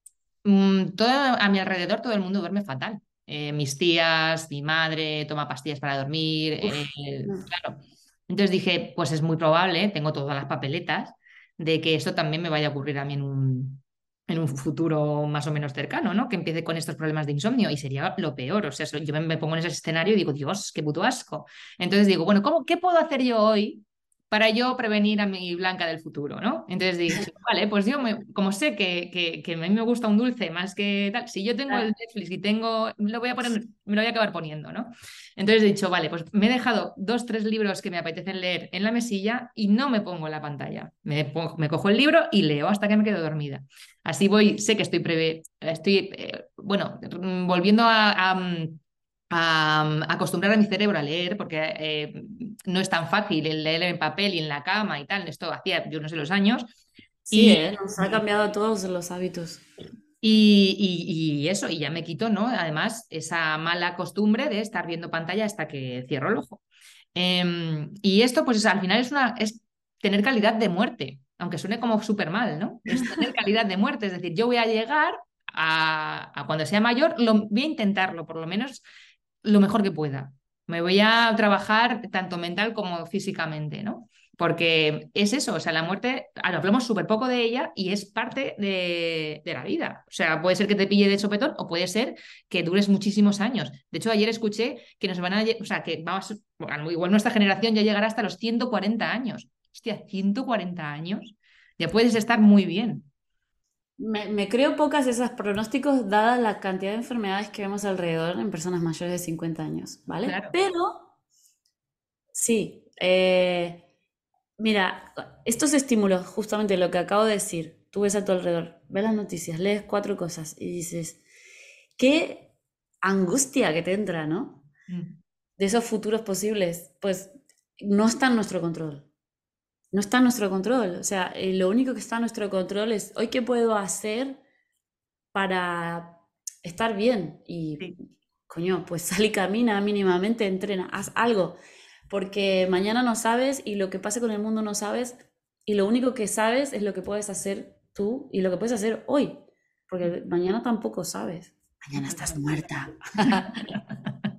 mm, todo a mi alrededor todo el mundo duerme fatal. Eh, mis tías, mi madre toma pastillas para dormir, eh, claro. Entonces dije, pues es muy probable, tengo todas las papeletas, de que esto también me vaya a ocurrir a mí en un, en un futuro más o menos cercano, ¿no? Que empiece con estos problemas de insomnio y sería lo peor. O sea, yo me, pongo en ese escenario y digo, Dios, qué puto asco. Entonces digo, bueno, ¿cómo, ¿qué puedo hacer yo hoy para yo prevenir a mi Blanca del futuro, ¿no? Entonces dije, vale, pues yo, me, como sé que, que, a mí me gusta un dulce más que tal, si yo tengo el Netflix y tengo, lo voy a poner, me lo voy a acabar poniendo, ¿no? Entonces he dicho, vale, pues me he dejado dos, tres libros que me apetecen leer en la mesilla y no me pongo en la pantalla. Me, me cojo el libro y leo hasta que me quedo dormida. Así voy, sé que estoy, prevé, estoy eh, bueno, volviendo a a, acostumbrar a mi cerebro a leer, porque eh, no es tan fácil el leer en papel y en la cama y tal. Esto hacía yo no sé los años. Sí, y, ¿eh? nos ha cambiado a todos los hábitos. Y, y, eso, y ya me quito, ¿no? Además, esa mala costumbre de estar viendo pantalla hasta que cierro el ojo. Em, y esto, pues al final es, una, es tener calidad de muerte, aunque suene como súper mal, ¿no? Es tener calidad de muerte, es decir, yo voy a llegar a, a, cuando sea mayor, lo, voy a intentarlo, por lo menos lo mejor que pueda. Me voy a trabajar tanto mental como físicamente, ¿no? Porque es eso, o sea, la muerte, hablamos súper poco de ella y es parte de, la vida. O sea, puede ser que te pille de sopetón o puede ser que dures muchísimos años. De hecho, ayer escuché que nos van a, o sea, que vamos, igual nuestra generación ya llegará hasta los 140 años. Hostia, 140 años, ya puedes estar muy bien. Me, creo pocas esos pronósticos dada la cantidad de enfermedades que vemos alrededor en personas mayores de 50 años, ¿vale? Pero, sí, eh, mira, estos estímulos, justamente lo que acabo de decir, tú ves a tu alrededor, ves las noticias, lees cuatro cosas y dices, qué angustia que te entra, ¿no? Mm. De esos futuros posibles, pues no está en nuestro control no está en nuestro control. O sea, eh, lo único que está en nuestro control es hoy qué puedo hacer para estar bien. Y, coño, pues sal y camina mínimamente, entrena, haz algo. Porque mañana no sabes y lo que pase con el mundo no sabes. Y lo único que sabes es lo que puedes hacer tú y lo que puedes hacer hoy. Porque mañana tampoco sabes. Mañana estás muerta.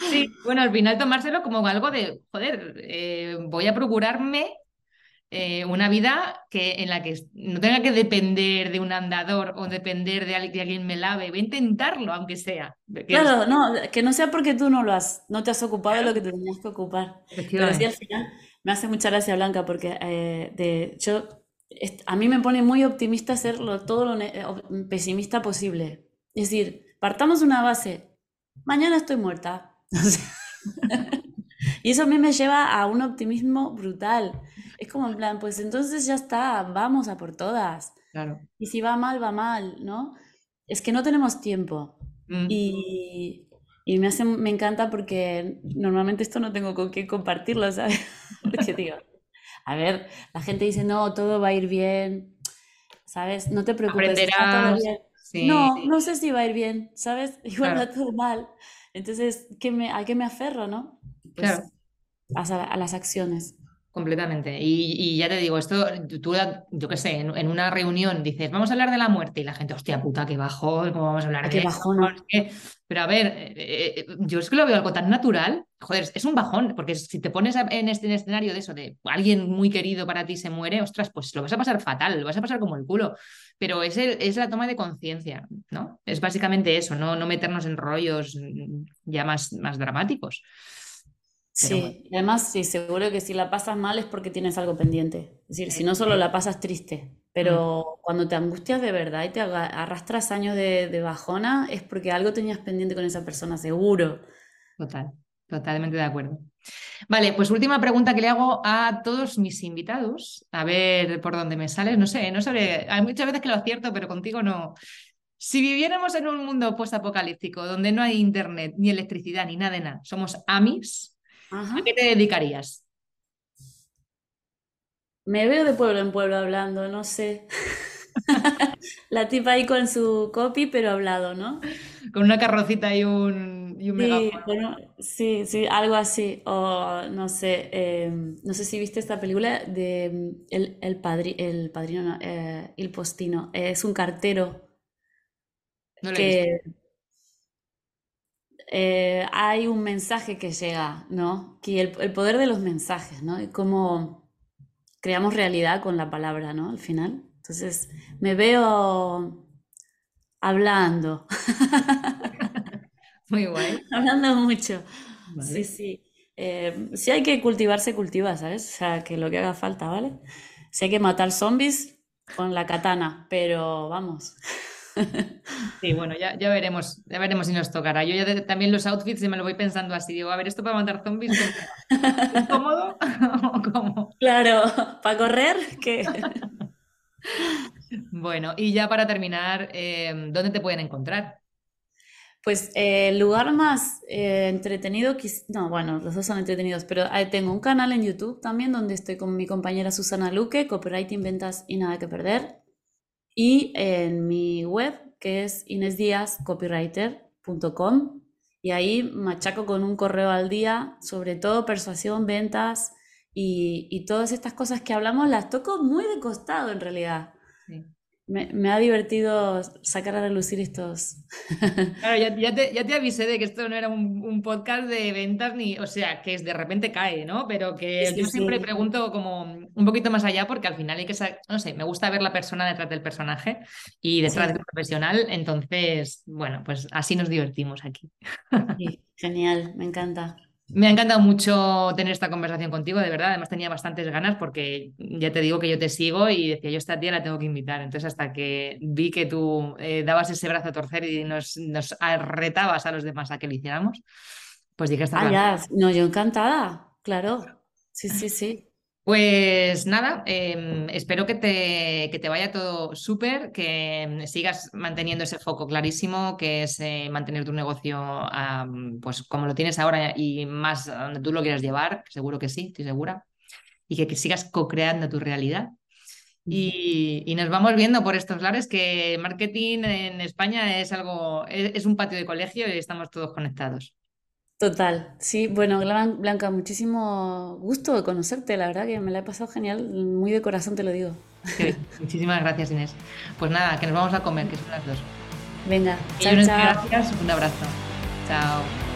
Sí, bueno, al final tomárselo como algo de, joder, eh, voy a procurarme eh, una vida que, en la que no tenga que depender de un andador o depender de, alguien que alguien me lave. Voy a intentarlo, aunque sea. Claro, no, que no sea porque tú no lo has, no te has ocupado de lo que te tenías que ocupar. Pero sí, al final me hace mucha gracia, Blanca, porque eh, de, yo, a mí me pone muy optimista ser todo lo pesimista posible. Es decir, partamos una base, mañana estoy muerta. y eso a mí me lleva a un optimismo brutal. Es como en plan, pues entonces ya está, vamos a por todas. Claro. Y si va mal, va mal, ¿no? Es que no tenemos tiempo. Mm. Y, y, me, hace, me encanta porque normalmente esto no tengo con qué compartirlo, ¿sabes? Porque digo, a ver, la gente dice, no, todo va a ir bien, ¿sabes? No te preocupes. Aprenderás. No, no sé si va a ir bien, ¿sabes? Igual va todo mal. Entonces, ¿qué me, ¿a qué me aferro, no? Pues, claro. a, a las acciones. Completamente. Y, ya te digo, esto, tú, yo qué sé, en, una reunión dices, vamos a hablar de la muerte y la gente, hostia puta, qué bajón, ¿cómo vamos a hablar de bajón. Pero a ver, eh, eh, yo es que lo veo algo tan natural, joder, es un bajón, porque si te pones en este escenario de eso, de alguien muy querido para ti se muere, ostras, pues lo vas a pasar fatal, lo vas a pasar como el culo. Pero es, es la toma de conciencia, ¿no? Es básicamente eso, no, no meternos en rollos ya más, más dramáticos sí, además sí, seguro que si la pasas mal es porque tienes algo pendiente. Es decir, si no solo la pasas triste, pero mm. cuando te angustias de verdad y te arrastras años de, bajona es porque algo tenías pendiente con esa persona, seguro. Total, totalmente de acuerdo. Vale, pues última pregunta que le hago a todos mis invitados, a ver por dónde me sales, no sé, no sé, hay muchas veces que lo acierto, pero contigo no. Si viviéramos en un mundo post-apocalíptico donde no hay internet, ni electricidad, ni nada de nada, somos amis, ¿A qué te dedicarías? Me veo de pueblo en pueblo hablando, no sé. La tipa ahí con su copy, pero hablado, ¿no? Con una carrocita y un, y sí, sí, algo así. O no sé, em, no sé si viste esta película de em, El, el, el Padrino, eh, El Postino. es un cartero no que, eh, hay un mensaje que llega, ¿no? Que el, poder de los mensajes, ¿no? Y cómo creamos realidad con la palabra, ¿no? Al final. Entonces, me veo hablando. Muy guay. hablando mucho. Sí, sí. Eh, si hay que cultivarse, cultiva, ¿sabes? O sea, que lo que haga falta, ¿vale? Si hay que matar zombies, con la katana, pero vamos. Sí, bueno, ya, ya, veremos, ya veremos si nos tocará. Yo ya también los outfits me lo voy pensando así, digo, a ver, esto para matar zombies, ¿es cómodo o cómo? Claro, para correr, ¿qué? Bueno, y ya para terminar, em, ¿dónde te pueden encontrar? Pues eh, el lugar más eh, entretenido, no, bueno, los dos son entretenidos, pero tengo un canal en YouTube también donde estoy con mi compañera Susana Luque, Copywriting, Ventas y Nada que Perder y en mi web que es inesdiascopywriter.com y ahí machaco con un correo al día sobre todo persuasión, ventas y, y, todas estas cosas que hablamos las toco muy de costado en realidad. Me, ha divertido sacar a relucir estos. Claro, ya, te, avisé de que esto no era un, podcast de ventas, ni, o sea, que es de repente cae, ¿no? Pero que yo siempre pregunto como un poquito más allá, porque al final hay que no sé, me gusta ver la persona detrás del personaje y detrás del profesional, entonces, bueno, pues así nos divertimos aquí. genial, me encanta. Me ha encantado mucho tener esta conversación contigo, de verdad. Además tenía bastantes ganas porque ya te digo que yo te sigo y decía, yo esta tía la tengo que invitar. Entonces hasta que vi que tú eh, dabas ese brazo a torcer y nos, nos, retabas a los demás a que lo hiciéramos, pues dije, esta ah, ya. No, yo encantada, claro. Sí, sí, sí. Pues nada, em, espero que te, que te, vaya todo súper, que sigas manteniendo ese foco clarísimo, que es eh, mantener tu negocio pues como lo tienes ahora y más donde tú lo quieras llevar, seguro que sí, estoy segura, y que, sigas co-creando tu realidad. Y, y, nos vamos viendo por estos lares que marketing en España es algo, es un patio de colegio y estamos todos conectados. Total, sí, bueno, Blanca, muchísimo gusto de conocerte, la verdad que me la he pasado genial, muy de corazón te lo digo. muchísimas gracias Inés. Pues nada, que nos vamos a comer, que son las dos. Venga, chao, chao. Gracias, un abrazo. Chao.